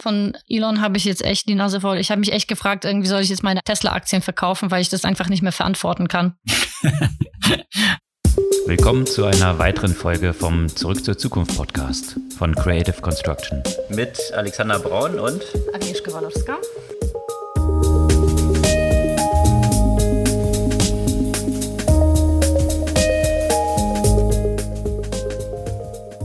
Von Elon habe ich jetzt echt die Nase voll. Ich habe mich echt gefragt, irgendwie soll ich jetzt meine Tesla-Aktien verkaufen, weil ich das einfach nicht mehr verantworten kann. Willkommen zu einer weiteren Folge vom Zurück zur Zukunft Podcast von Creative Construction. Mit Alexander Braun und Agnieszka Walowska.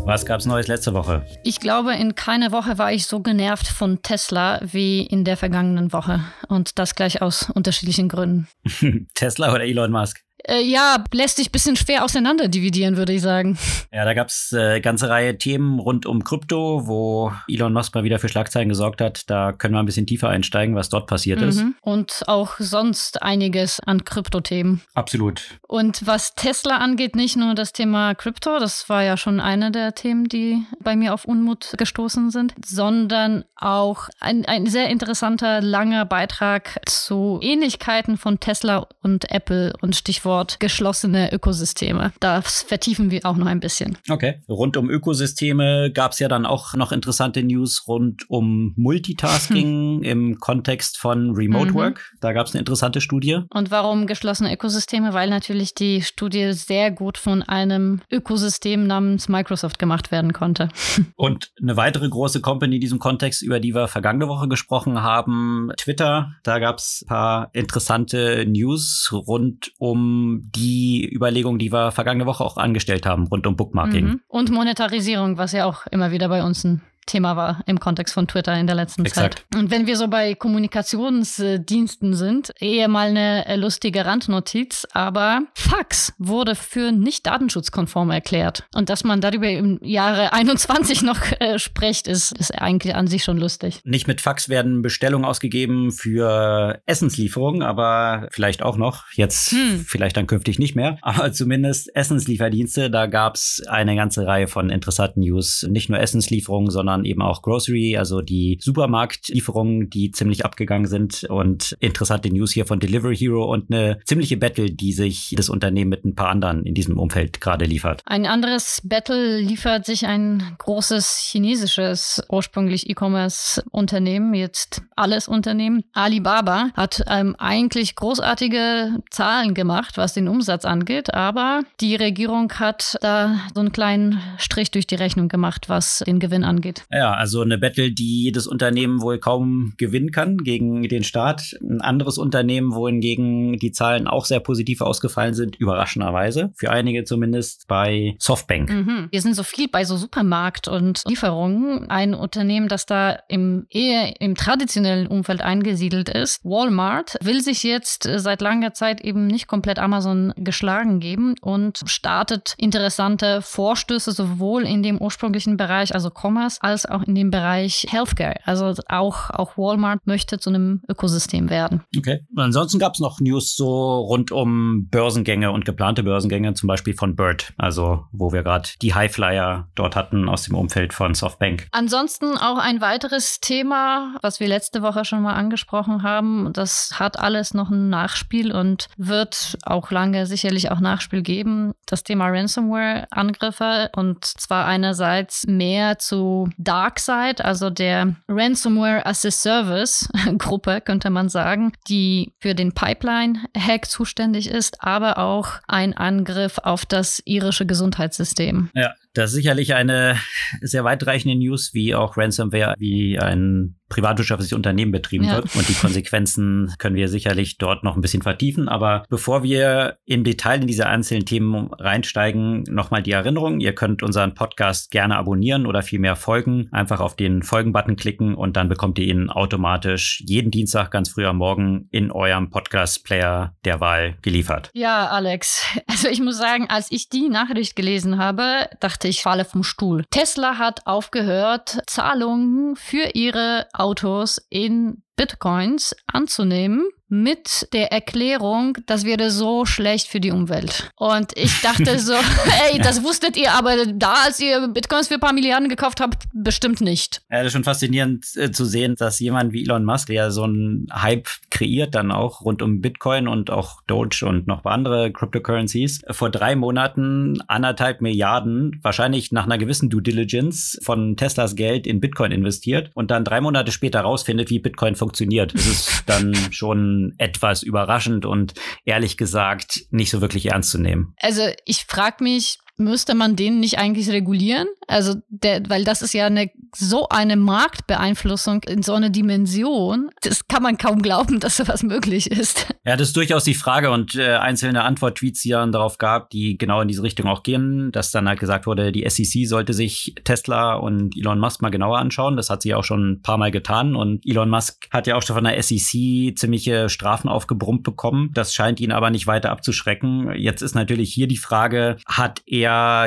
Was gab's Neues letzte Woche? Ich glaube, in keiner Woche war ich so genervt von Tesla wie in der vergangenen Woche. Und das gleich aus unterschiedlichen Gründen. Tesla oder Elon Musk? Äh, ja, lässt sich ein bisschen schwer auseinander dividieren, würde ich sagen. Ja, da gab's äh, ganze Reihe Themen rund um Krypto, wo Elon Musk mal wieder für Schlagzeilen gesorgt hat. Da können wir ein bisschen tiefer einsteigen, was dort passiert mhm. ist. Und auch sonst einiges an Kryptothemen. Absolut. Und was Tesla angeht, nicht nur das Thema Krypto, das war ja schon eine der Themen, die bei mir auf Unmut gestoßen sind, sondern auch ein, ein sehr interessanter, langer Beitrag zu Ähnlichkeiten von Tesla und Apple und Stichwort Stichwort geschlossene Ökosysteme. Das vertiefen wir auch noch ein bisschen. Okay. Rund um Ökosysteme gab es ja dann auch noch interessante News rund um Multitasking hm. im Kontext von Remote mhm. Work. Da gab es eine interessante Studie. Und warum geschlossene Ökosysteme? Weil natürlich die Studie sehr gut von einem Ökosystem namens Microsoft gemacht werden konnte. Und eine weitere große Company in diesem Kontext, über die wir vergangene Woche gesprochen haben, Twitter. Da gab es ein paar interessante News rund um die Überlegung, die wir vergangene Woche auch angestellt haben, rund um Bookmarking. Mhm. Und Monetarisierung, was ja auch immer wieder bei uns ein Thema war im Kontext von Twitter in der letzten Exakt. Zeit. Und wenn wir so bei Kommunikationsdiensten sind, eher mal eine lustige Randnotiz, aber Fax wurde für nicht datenschutzkonform erklärt. Und dass man darüber im Jahre 21 noch äh, spricht, ist, ist eigentlich an sich schon lustig. Nicht mit Fax werden Bestellungen ausgegeben für Essenslieferungen, aber vielleicht auch noch. Jetzt hm. vielleicht dann künftig nicht mehr. Aber zumindest Essenslieferdienste, da gab es eine ganze Reihe von interessanten News. Nicht nur Essenslieferungen, sondern sondern eben auch Grocery, also die Supermarktlieferungen, die ziemlich abgegangen sind und interessante News hier von Delivery Hero und eine ziemliche Battle, die sich das Unternehmen mit ein paar anderen in diesem Umfeld gerade liefert. Ein anderes Battle liefert sich ein großes chinesisches, ursprünglich E-Commerce-Unternehmen, jetzt alles Unternehmen. Alibaba hat ähm, eigentlich großartige Zahlen gemacht, was den Umsatz angeht, aber die Regierung hat da so einen kleinen Strich durch die Rechnung gemacht, was den Gewinn angeht. Ja, also eine Battle, die jedes Unternehmen wohl kaum gewinnen kann gegen den Staat. Ein anderes Unternehmen, wohingegen die Zahlen auch sehr positiv ausgefallen sind, überraschenderweise. Für einige zumindest bei Softbank. Mhm. Wir sind so viel bei so Supermarkt und Lieferungen. Ein Unternehmen, das da im eher im traditionellen Umfeld eingesiedelt ist, Walmart, will sich jetzt seit langer Zeit eben nicht komplett Amazon geschlagen geben und startet interessante Vorstöße sowohl in dem ursprünglichen Bereich, also Commerce, als auch in dem Bereich Healthcare. Also auch, auch Walmart möchte zu einem Ökosystem werden. Okay. ansonsten gab es noch News so rund um Börsengänge und geplante Börsengänge, zum Beispiel von Bird, also wo wir gerade die Highflyer dort hatten aus dem Umfeld von Softbank. Ansonsten auch ein weiteres Thema, was wir letzte Woche schon mal angesprochen haben. Das hat alles noch ein Nachspiel und wird auch lange sicherlich auch Nachspiel geben. Das Thema Ransomware-Angriffe und zwar einerseits mehr zu DarkSide, also der Ransomware as a Service Gruppe, könnte man sagen, die für den Pipeline-Hack zuständig ist, aber auch ein Angriff auf das irische Gesundheitssystem. Ja, das ist sicherlich eine sehr weitreichende News, wie auch Ransomware, wie ein privatwirtschaftliches Unternehmen betrieben ja. wird. Und die Konsequenzen können wir sicherlich dort noch ein bisschen vertiefen. Aber bevor wir im Detail in diese einzelnen Themen reinsteigen, nochmal die Erinnerung. Ihr könnt unseren Podcast gerne abonnieren oder vielmehr folgen. Einfach auf den Folgen-Button klicken und dann bekommt ihr ihn automatisch jeden Dienstag ganz früh am Morgen in eurem Podcast-Player der Wahl geliefert. Ja, Alex. Also ich muss sagen, als ich die Nachricht gelesen habe, dachte ich, ich falle vom Stuhl. Tesla hat aufgehört, Zahlungen für ihre Autos in Bitcoins anzunehmen mit der Erklärung, das wäre so schlecht für die Umwelt. Und ich dachte so, ey, das wusstet ihr aber da, als ihr Bitcoins für ein paar Milliarden gekauft habt, bestimmt nicht. Ja, das ist schon faszinierend äh, zu sehen, dass jemand wie Elon Musk, der so einen Hype kreiert dann auch rund um Bitcoin und auch Doge und noch andere Cryptocurrencies, vor drei Monaten anderthalb Milliarden, wahrscheinlich nach einer gewissen Due Diligence von Teslas Geld in Bitcoin investiert und dann drei Monate später rausfindet, wie Bitcoin funktioniert. Das ist dann schon etwas überraschend und ehrlich gesagt nicht so wirklich ernst zu nehmen. Also ich frage mich, müsste man den nicht eigentlich regulieren? Also, der, weil das ist ja eine, so eine Marktbeeinflussung in so einer Dimension. Das kann man kaum glauben, dass sowas möglich ist. Ja, das ist durchaus die Frage und äh, einzelne Antwort-Tweets, die dann darauf gab, die genau in diese Richtung auch gehen, dass dann halt gesagt wurde, die SEC sollte sich Tesla und Elon Musk mal genauer anschauen. Das hat sie auch schon ein paar Mal getan und Elon Musk hat ja auch schon von der SEC ziemliche Strafen aufgebrummt bekommen. Das scheint ihn aber nicht weiter abzuschrecken. Jetzt ist natürlich hier die Frage, hat er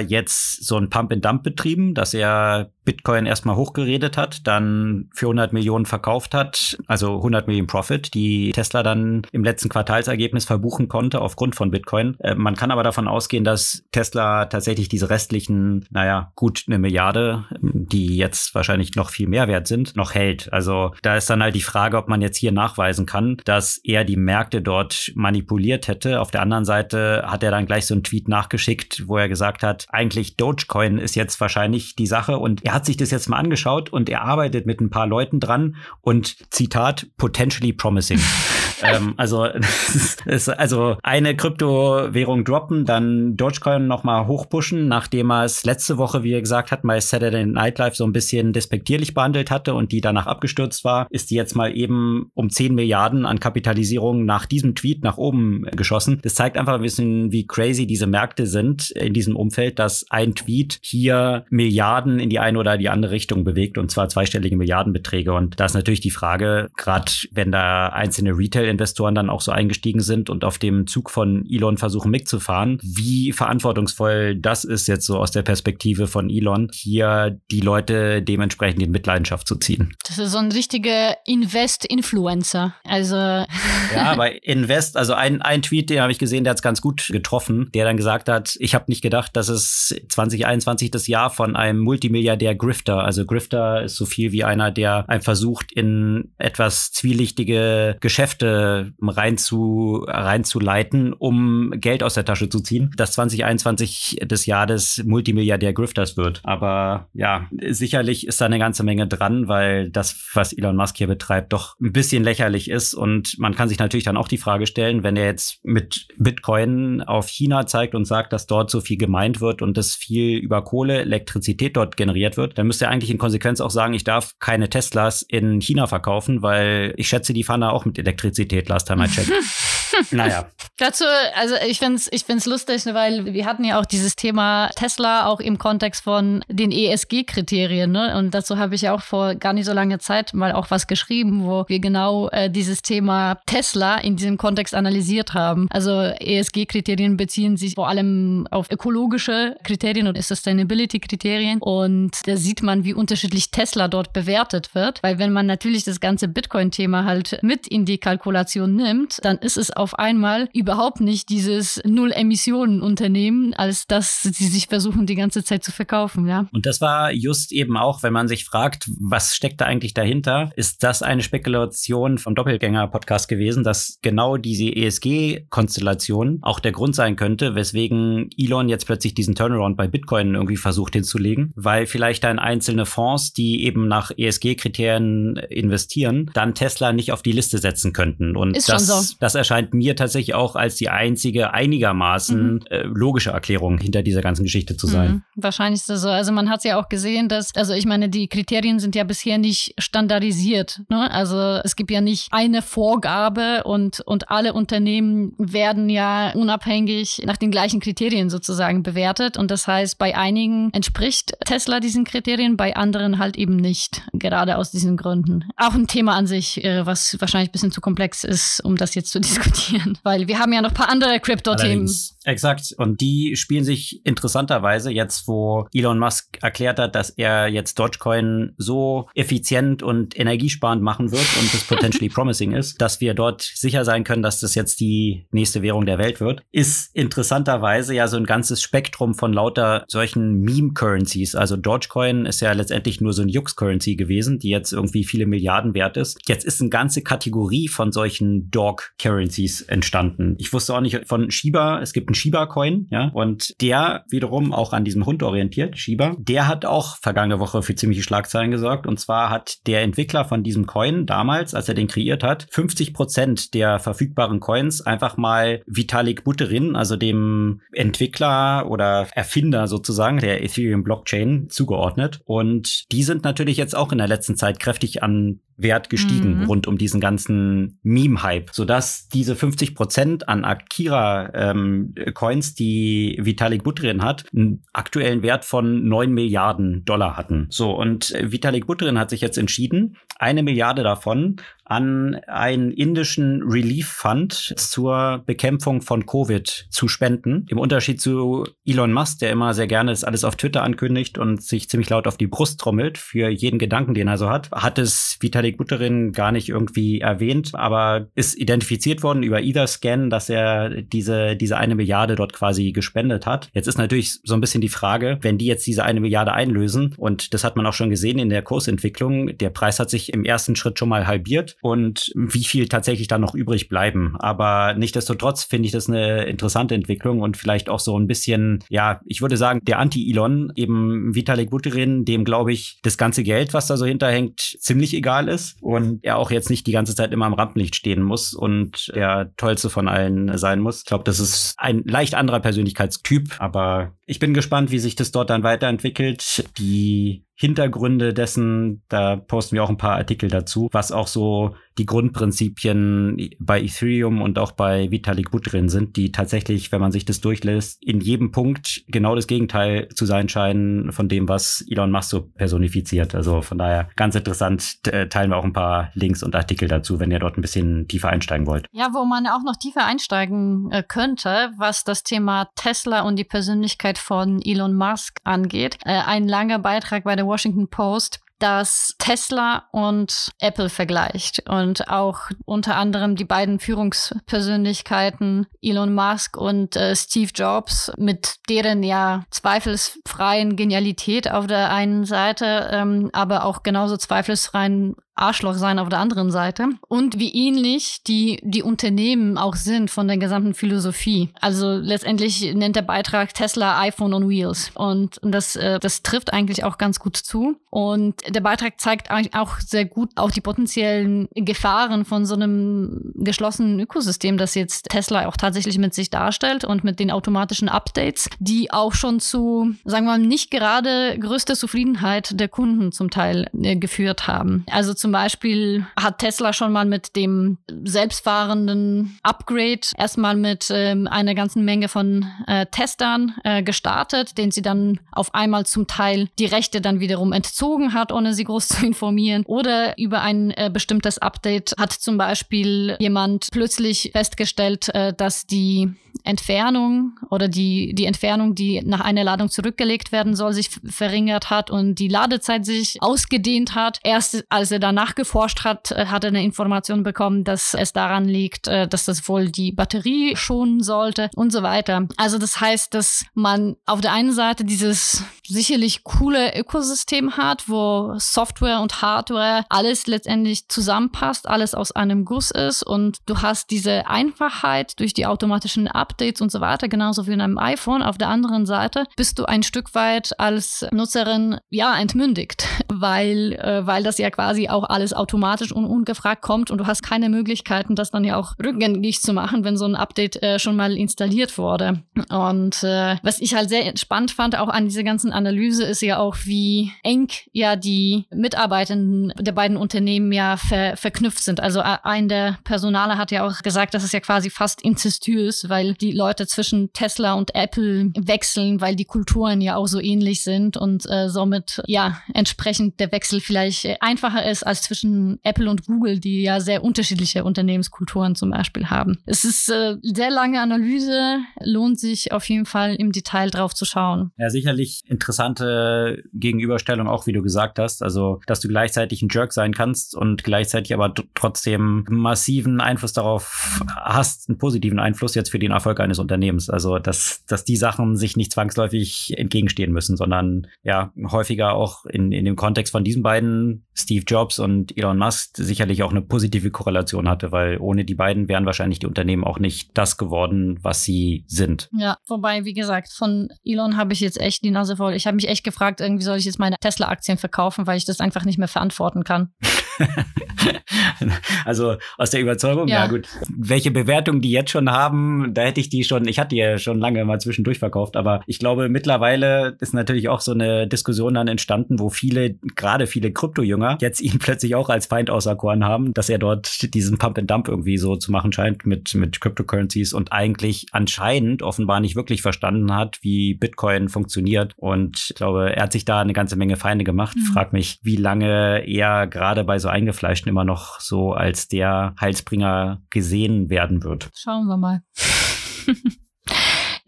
jetzt so ein Pump-and-Dump betrieben, dass er Bitcoin erstmal hochgeredet hat, dann für 100 Millionen verkauft hat, also 100 Millionen Profit, die Tesla dann im letzten Quartalsergebnis verbuchen konnte aufgrund von Bitcoin. Äh, man kann aber davon ausgehen, dass Tesla tatsächlich diese restlichen, naja, gut eine Milliarde, die jetzt wahrscheinlich noch viel mehr wert sind, noch hält. Also da ist dann halt die Frage, ob man jetzt hier nachweisen kann, dass er die Märkte dort manipuliert hätte. Auf der anderen Seite hat er dann gleich so einen Tweet nachgeschickt, wo er gesagt hat, eigentlich Dogecoin ist jetzt wahrscheinlich die Sache und er hat sich das jetzt mal angeschaut und er arbeitet mit ein paar Leuten dran und Zitat, potentially promising. ähm, also, ist, also eine Kryptowährung droppen, dann Dogecoin nochmal hochpushen, nachdem er es letzte Woche, wie er gesagt hat, bei Saturday Night Live so ein bisschen despektierlich behandelt hatte und die danach abgestürzt war, ist die jetzt mal eben um 10 Milliarden an Kapitalisierung nach diesem Tweet nach oben geschossen. Das zeigt einfach ein bisschen, wie crazy diese Märkte sind in diesem Umfeld, dass ein Tweet hier Milliarden in die eine oder die andere Richtung bewegt und zwar zweistellige Milliardenbeträge. Und da ist natürlich die Frage, gerade wenn da einzelne Retail-Investoren dann auch so eingestiegen sind und auf dem Zug von Elon versuchen mitzufahren, wie verantwortungsvoll das ist jetzt so aus der Perspektive von Elon, hier die Leute dementsprechend in Mitleidenschaft zu ziehen. Das ist so ein richtiger Invest-Influencer. Also. Ja, aber Invest, also ein, ein Tweet, den habe ich gesehen, der hat es ganz gut getroffen, der dann gesagt hat, ich habe nicht gedacht, dass es 2021 das Jahr von einem Multimilliardär Grifter. Also Grifter ist so viel wie einer, der ein versucht, in etwas zwielichtige Geschäfte reinzu, reinzuleiten, um Geld aus der Tasche zu ziehen. Dass 2021 das Jahr des Multimilliardär Grifters wird. Aber ja, sicherlich ist da eine ganze Menge dran, weil das, was Elon Musk hier betreibt, doch ein bisschen lächerlich ist. Und man kann sich natürlich dann auch die Frage stellen, wenn er jetzt mit Bitcoin auf China zeigt und sagt, dass dort so viel gemeint wird und dass viel über Kohle, Elektrizität dort generiert wird, dann müsste er eigentlich in Konsequenz auch sagen, ich darf keine Teslas in China verkaufen, weil ich schätze, die da auch mit Elektrizität, last time I checked. naja. Dazu, also ich finde es ich find's lustig, weil wir hatten ja auch dieses Thema Tesla auch im Kontext von den ESG-Kriterien. Ne? Und dazu habe ich ja auch vor gar nicht so langer Zeit mal auch was geschrieben, wo wir genau äh, dieses Thema Tesla in diesem Kontext analysiert haben. Also ESG-Kriterien beziehen sich vor allem auf ökologische Kriterien und Sustainability-Kriterien. Und da sieht man, wie unterschiedlich Tesla dort bewertet wird. Weil wenn man natürlich das ganze Bitcoin-Thema halt mit in die Kalkulation nimmt, dann ist es auf einmal überhaupt nicht dieses Null-Emissionen-Unternehmen, als dass sie sich versuchen, die ganze Zeit zu verkaufen, ja. Und das war just eben auch, wenn man sich fragt, was steckt da eigentlich dahinter? Ist das eine Spekulation vom Doppelgänger-Podcast gewesen, dass genau diese ESG-Konstellation auch der Grund sein könnte, weswegen Elon jetzt plötzlich diesen Turnaround bei Bitcoin irgendwie versucht hinzulegen, weil vielleicht dann einzelne Fonds, die eben nach ESG-Kriterien investieren, dann Tesla nicht auf die Liste setzen könnten. Und Ist das, so. das erscheint mir tatsächlich auch als die einzige einigermaßen mhm. äh, logische Erklärung hinter dieser ganzen Geschichte zu sein. Mhm. Wahrscheinlich ist das so. Also man hat ja auch gesehen, dass, also ich meine, die Kriterien sind ja bisher nicht standardisiert. Ne? Also es gibt ja nicht eine Vorgabe und, und alle Unternehmen werden ja unabhängig nach den gleichen Kriterien sozusagen bewertet. Und das heißt, bei einigen entspricht Tesla diesen Kriterien, bei anderen halt eben nicht. Gerade aus diesen Gründen. Auch ein Thema an sich, äh, was wahrscheinlich ein bisschen zu komplex komplex ist, um das jetzt zu diskutieren, weil wir haben ja noch ein paar andere Krypto-Themen. Exakt. Und die spielen sich interessanterweise jetzt, wo Elon Musk erklärt hat, dass er jetzt Dogecoin so effizient und energiesparend machen wird und das potentially promising ist, dass wir dort sicher sein können, dass das jetzt die nächste Währung der Welt wird, ist interessanterweise ja so ein ganzes Spektrum von lauter solchen Meme-Currencies. Also Dogecoin ist ja letztendlich nur so ein Jux-Currency gewesen, die jetzt irgendwie viele Milliarden wert ist. Jetzt ist eine ganze Kategorie von solchen Dog-Currencies entstanden. Ich wusste auch nicht von Shiba, es gibt Shiba-Coin, ja, und der wiederum auch an diesem Hund orientiert, Shiba, der hat auch vergangene Woche für ziemliche Schlagzeilen gesorgt. Und zwar hat der Entwickler von diesem Coin damals, als er den kreiert hat, 50 Prozent der verfügbaren Coins einfach mal Vitalik Buterin, also dem Entwickler oder Erfinder sozusagen der Ethereum Blockchain zugeordnet. Und die sind natürlich jetzt auch in der letzten Zeit kräftig an Wert gestiegen mhm. rund um diesen ganzen Meme-Hype, sodass diese 50 Prozent an Akira-Coins, ähm, die Vitalik Buterin hat, einen aktuellen Wert von 9 Milliarden Dollar hatten. So, und Vitalik Buterin hat sich jetzt entschieden, eine Milliarde davon an einen indischen Relief Fund zur Bekämpfung von Covid zu spenden. Im Unterschied zu Elon Musk, der immer sehr gerne das alles auf Twitter ankündigt und sich ziemlich laut auf die Brust trommelt für jeden Gedanken, den er so hat, hat es Vitalik Buterin gar nicht irgendwie erwähnt, aber ist identifiziert worden über Etherscan, dass er diese, diese eine Milliarde dort quasi gespendet hat. Jetzt ist natürlich so ein bisschen die Frage, wenn die jetzt diese eine Milliarde einlösen und das hat man auch schon gesehen in der Kursentwicklung, der Preis hat sich im ersten Schritt schon mal halbiert und wie viel tatsächlich dann noch übrig bleiben. Aber nichtdestotrotz finde ich das eine interessante Entwicklung und vielleicht auch so ein bisschen, ja, ich würde sagen, der Anti-Elon, eben Vitalik Buterin, dem glaube ich, das ganze Geld, was da so hinterhängt, ziemlich egal ist und er auch jetzt nicht die ganze Zeit immer am Rampenlicht stehen muss und der tollste von allen sein muss. Ich glaube, das ist ein leicht anderer Persönlichkeitstyp, aber ich bin gespannt, wie sich das dort dann weiterentwickelt. Die Hintergründe dessen, da posten wir auch ein paar Artikel dazu, was auch so die Grundprinzipien bei Ethereum und auch bei Vitalik Buterin sind, die tatsächlich, wenn man sich das durchlässt, in jedem Punkt genau das Gegenteil zu sein scheinen von dem, was Elon Musk so personifiziert. Also von daher ganz interessant, teilen wir auch ein paar Links und Artikel dazu, wenn ihr dort ein bisschen tiefer einsteigen wollt. Ja, wo man auch noch tiefer einsteigen äh, könnte, was das Thema Tesla und die Persönlichkeit von Elon Musk angeht. Äh, ein langer Beitrag bei der Washington Post das Tesla und Apple vergleicht und auch unter anderem die beiden Führungspersönlichkeiten Elon Musk und äh, Steve Jobs mit deren ja zweifelsfreien Genialität auf der einen Seite, ähm, aber auch genauso zweifelsfreien Arschloch sein auf der anderen Seite und wie ähnlich die, die Unternehmen auch sind von der gesamten Philosophie. Also letztendlich nennt der Beitrag Tesla iPhone on Wheels und das, äh, das trifft eigentlich auch ganz gut zu. Und der Beitrag zeigt eigentlich auch sehr gut auch die potenziellen Gefahren von so einem geschlossenen Ökosystem, das jetzt Tesla auch tatsächlich mit sich darstellt und mit den automatischen Updates, die auch schon zu, sagen wir mal, nicht gerade größter Zufriedenheit der Kunden zum Teil äh, geführt haben. Also zum Beispiel hat Tesla schon mal mit dem selbstfahrenden Upgrade erstmal mit ähm, einer ganzen Menge von äh, Testern äh, gestartet, den sie dann auf einmal zum Teil die Rechte dann wiederum entzogen hat, ohne sie groß zu informieren. Oder über ein äh, bestimmtes Update hat zum Beispiel jemand plötzlich festgestellt, äh, dass die Entfernung oder die, die Entfernung, die nach einer Ladung zurückgelegt werden soll, sich verringert hat und die Ladezeit sich ausgedehnt hat. Erst als er danach geforscht hat, äh, hat er eine Information bekommen, dass es daran liegt, äh, dass das wohl die Batterie schonen sollte und so weiter. Also das heißt, dass man auf der einen Seite dieses sicherlich coole Ökosystem hat, wo Software und Hardware alles letztendlich zusammenpasst, alles aus einem Guss ist und du hast diese Einfachheit durch die automatischen Updates und so weiter, genauso wie in einem iPhone. Auf der anderen Seite bist du ein Stück weit als Nutzerin ja entmündigt, weil, äh, weil das ja quasi auch alles automatisch und ungefragt kommt und du hast keine Möglichkeiten, das dann ja auch rückgängig zu machen, wenn so ein Update äh, schon mal installiert wurde. Und äh, was ich halt sehr spannend fand, auch an dieser ganzen Analyse, ist ja auch, wie eng ja die Mitarbeitenden der beiden Unternehmen ja ver verknüpft sind. Also ein der Personale hat ja auch gesagt, dass es ja quasi fast incestuös, weil die Leute zwischen Tesla und Apple wechseln, weil die Kulturen ja auch so ähnlich sind und äh, somit ja entsprechend dementsprechend der Wechsel vielleicht einfacher ist als zwischen Apple und Google, die ja sehr unterschiedliche Unternehmenskulturen zum Beispiel haben. Es ist äh, sehr lange Analyse, lohnt sich auf jeden Fall im Detail drauf zu schauen. Ja, sicherlich interessante Gegenüberstellung auch, wie du gesagt hast. Also, dass du gleichzeitig ein Jerk sein kannst und gleichzeitig aber trotzdem massiven Einfluss darauf hast, einen positiven Einfluss jetzt für den Erfolg eines Unternehmens. Also, dass, dass die Sachen sich nicht zwangsläufig entgegenstehen müssen, sondern ja, häufiger auch in, in dem Kontext von diesen beiden, Steve Jobs und Elon Musk, sicherlich auch eine positive Korrelation hatte, weil ohne die beiden wären wahrscheinlich die Unternehmen auch nicht das geworden, was sie sind. Ja, wobei, wie gesagt, von Elon habe ich jetzt echt die Nase voll. Ich habe mich echt gefragt, irgendwie soll ich jetzt meine Tesla-Aktien verkaufen, weil ich das einfach nicht mehr verantworten kann. also aus der Überzeugung, ja. ja. gut. Welche Bewertung die jetzt schon haben, da hätte ich die schon, ich hatte die ja schon lange mal zwischendurch verkauft, aber ich glaube, mittlerweile ist natürlich auch so eine Diskussion dann entstanden, wo viele, gerade viele Krypto-Jünger, jetzt ihn plötzlich auch als Feind auserkoren haben, dass er dort diesen Pump and Dump irgendwie so zu machen scheint mit, mit Cryptocurrencies und eigentlich anscheinend offenbar nicht wirklich verstanden hat, wie Bitcoin funktioniert. Und ich glaube, er hat sich da eine ganze Menge Feinde gemacht. Mhm. Frag mich, wie lange er gerade bei so eingefleischten immer noch so als der Heilsbringer gesehen werden wird. Schauen wir mal.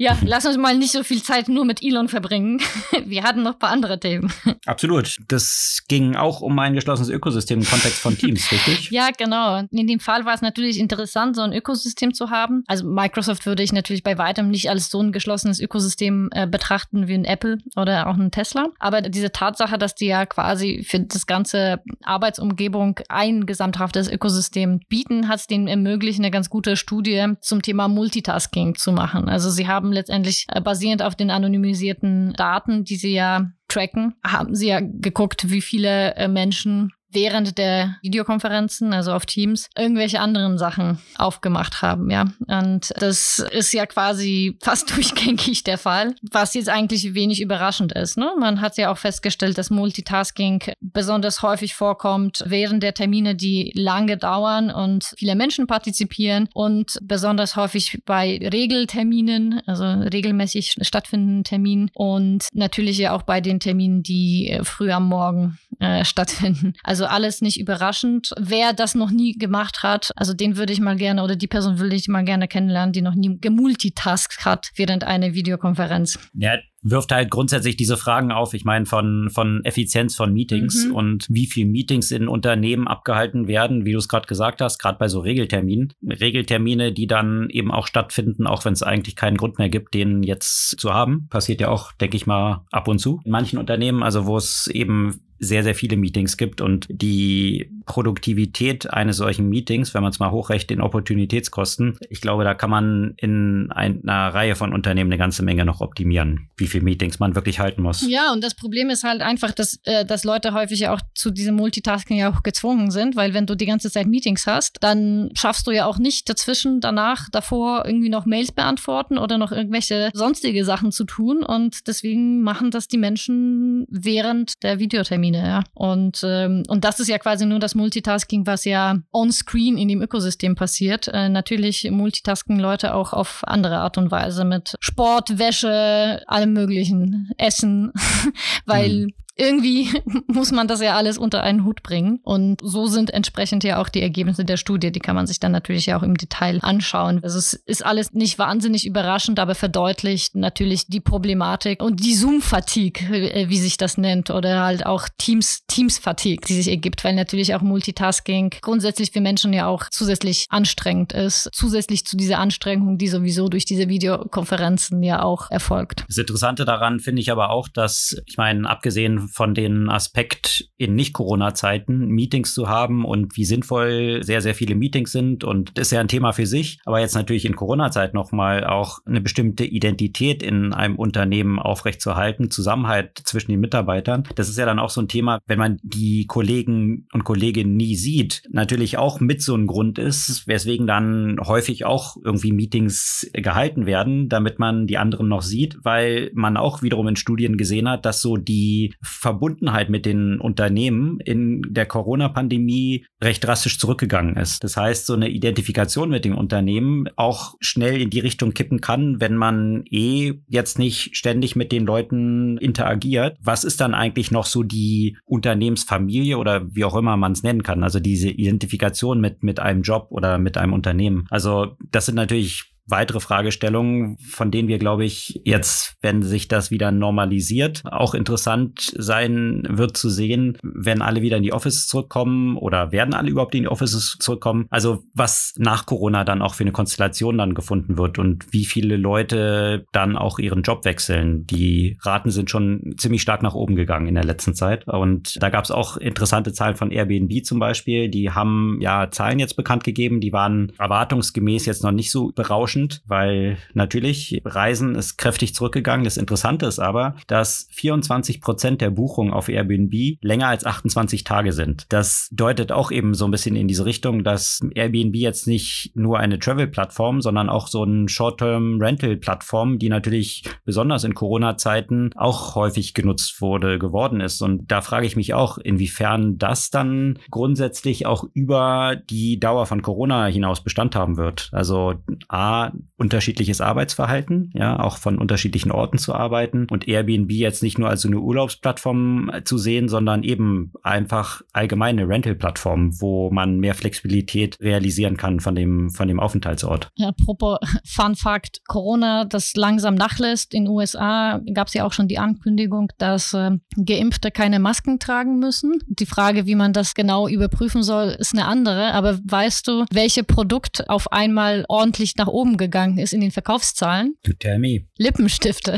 Ja, lass uns mal nicht so viel Zeit nur mit Elon verbringen. Wir hatten noch ein paar andere Themen. Absolut. Das ging auch um ein geschlossenes Ökosystem im Kontext von Teams, richtig? Ja, genau. In dem Fall war es natürlich interessant, so ein Ökosystem zu haben. Also Microsoft würde ich natürlich bei weitem nicht als so ein geschlossenes Ökosystem äh, betrachten wie ein Apple oder auch ein Tesla. Aber diese Tatsache, dass die ja quasi für das ganze Arbeitsumgebung ein gesamthaftes Ökosystem bieten, hat es denen ermöglicht, eine ganz gute Studie zum Thema Multitasking zu machen. Also sie haben haben letztendlich äh, basierend auf den anonymisierten Daten, die sie ja tracken, haben sie ja geguckt, wie viele äh, Menschen während der Videokonferenzen, also auf Teams, irgendwelche anderen Sachen aufgemacht haben, ja. Und das ist ja quasi fast durchgängig der Fall, was jetzt eigentlich wenig überraschend ist. Ne? Man hat ja auch festgestellt, dass Multitasking besonders häufig vorkommt während der Termine, die lange dauern und viele Menschen partizipieren und besonders häufig bei Regelterminen, also regelmäßig stattfindenden Terminen und natürlich ja auch bei den Terminen, die äh, früh am Morgen äh, stattfinden. Also also alles nicht überraschend. Wer das noch nie gemacht hat, also den würde ich mal gerne oder die Person würde ich mal gerne kennenlernen, die noch nie gemultitaskt hat während einer Videokonferenz. Ja, wirft halt grundsätzlich diese Fragen auf. Ich meine, von, von Effizienz von Meetings mhm. und wie viel Meetings in Unternehmen abgehalten werden, wie du es gerade gesagt hast, gerade bei so Regelterminen. Regeltermine, die dann eben auch stattfinden, auch wenn es eigentlich keinen Grund mehr gibt, den jetzt zu haben. Passiert ja auch, denke ich mal, ab und zu in manchen Unternehmen, also wo es eben sehr, sehr viele Meetings gibt und die Produktivität eines solchen Meetings, wenn man es mal hochrechnet in Opportunitätskosten, ich glaube, da kann man in einer Reihe von Unternehmen eine ganze Menge noch optimieren, wie viele Meetings man wirklich halten muss. Ja, und das Problem ist halt einfach, dass, äh, dass Leute häufig ja auch zu diesem Multitasking ja auch gezwungen sind, weil wenn du die ganze Zeit Meetings hast, dann schaffst du ja auch nicht dazwischen, danach, davor irgendwie noch Mails beantworten oder noch irgendwelche sonstige Sachen zu tun und deswegen machen das die Menschen während der Videotermine. Termine, ja. Und, ähm, und das ist ja quasi nur das Multitasking, was ja on-screen in dem Ökosystem passiert. Äh, natürlich multitasken Leute auch auf andere Art und Weise mit Sport, Wäsche, allem möglichen, Essen, weil mhm irgendwie muss man das ja alles unter einen Hut bringen. Und so sind entsprechend ja auch die Ergebnisse der Studie. Die kann man sich dann natürlich ja auch im Detail anschauen. Also es ist alles nicht wahnsinnig überraschend, aber verdeutlicht natürlich die Problematik und die Zoom-Fatigue, äh, wie sich das nennt, oder halt auch Teams, Teams-Fatigue, die sich ergibt, weil natürlich auch Multitasking grundsätzlich für Menschen ja auch zusätzlich anstrengend ist. Zusätzlich zu dieser Anstrengung, die sowieso durch diese Videokonferenzen ja auch erfolgt. Das Interessante daran finde ich aber auch, dass, ich meine, abgesehen von den Aspekt in Nicht-Corona-Zeiten Meetings zu haben und wie sinnvoll sehr, sehr viele Meetings sind. Und das ist ja ein Thema für sich. Aber jetzt natürlich in Corona-Zeit nochmal auch eine bestimmte Identität in einem Unternehmen aufrechtzuerhalten, Zusammenhalt zwischen den Mitarbeitern. Das ist ja dann auch so ein Thema, wenn man die Kollegen und Kolleginnen nie sieht, natürlich auch mit so einem Grund ist, weswegen dann häufig auch irgendwie Meetings gehalten werden, damit man die anderen noch sieht, weil man auch wiederum in Studien gesehen hat, dass so die Verbundenheit mit den Unternehmen in der Corona-Pandemie recht drastisch zurückgegangen ist. Das heißt, so eine Identifikation mit dem Unternehmen auch schnell in die Richtung kippen kann, wenn man eh jetzt nicht ständig mit den Leuten interagiert. Was ist dann eigentlich noch so die Unternehmensfamilie oder wie auch immer man es nennen kann? Also diese Identifikation mit, mit einem Job oder mit einem Unternehmen. Also das sind natürlich weitere Fragestellungen, von denen wir, glaube ich, jetzt, wenn sich das wieder normalisiert, auch interessant sein wird zu sehen, wenn alle wieder in die Offices zurückkommen oder werden alle überhaupt in die Offices zurückkommen. Also was nach Corona dann auch für eine Konstellation dann gefunden wird und wie viele Leute dann auch ihren Job wechseln. Die Raten sind schon ziemlich stark nach oben gegangen in der letzten Zeit. Und da gab es auch interessante Zahlen von Airbnb zum Beispiel. Die haben ja Zahlen jetzt bekannt gegeben, die waren erwartungsgemäß jetzt noch nicht so berauschend überraschend, weil natürlich Reisen ist kräftig zurückgegangen. Das Interessante ist aber, dass 24 Prozent der Buchungen auf Airbnb länger als 28 Tage sind. Das deutet auch eben so ein bisschen in diese Richtung, dass Airbnb jetzt nicht nur eine Travel-Plattform, sondern auch so ein Short-Term-Rental-Plattform, die natürlich besonders in Corona-Zeiten auch häufig genutzt wurde, geworden ist. Und da frage ich mich auch, inwiefern das dann grundsätzlich auch über die Dauer von Corona hinaus Bestand haben wird. Also A, unterschiedliches Arbeitsverhalten, ja, auch von unterschiedlichen Orten zu arbeiten und Airbnb jetzt nicht nur als so eine Urlaubsplattform äh, zu sehen, sondern eben einfach allgemeine Rental-Plattform, wo man mehr Flexibilität realisieren kann von dem, von dem Aufenthaltsort. Ja, apropos Fun Fact, Corona, das langsam nachlässt. In den USA gab es ja auch schon die Ankündigung, dass äh, Geimpfte keine Masken tragen müssen. Die Frage, wie man das genau überprüfen soll, ist eine andere. Aber weißt du, welche Produkt auf einmal ordentlich nach oben gegangen ist in den Verkaufszahlen. You tell me. Lippenstifte.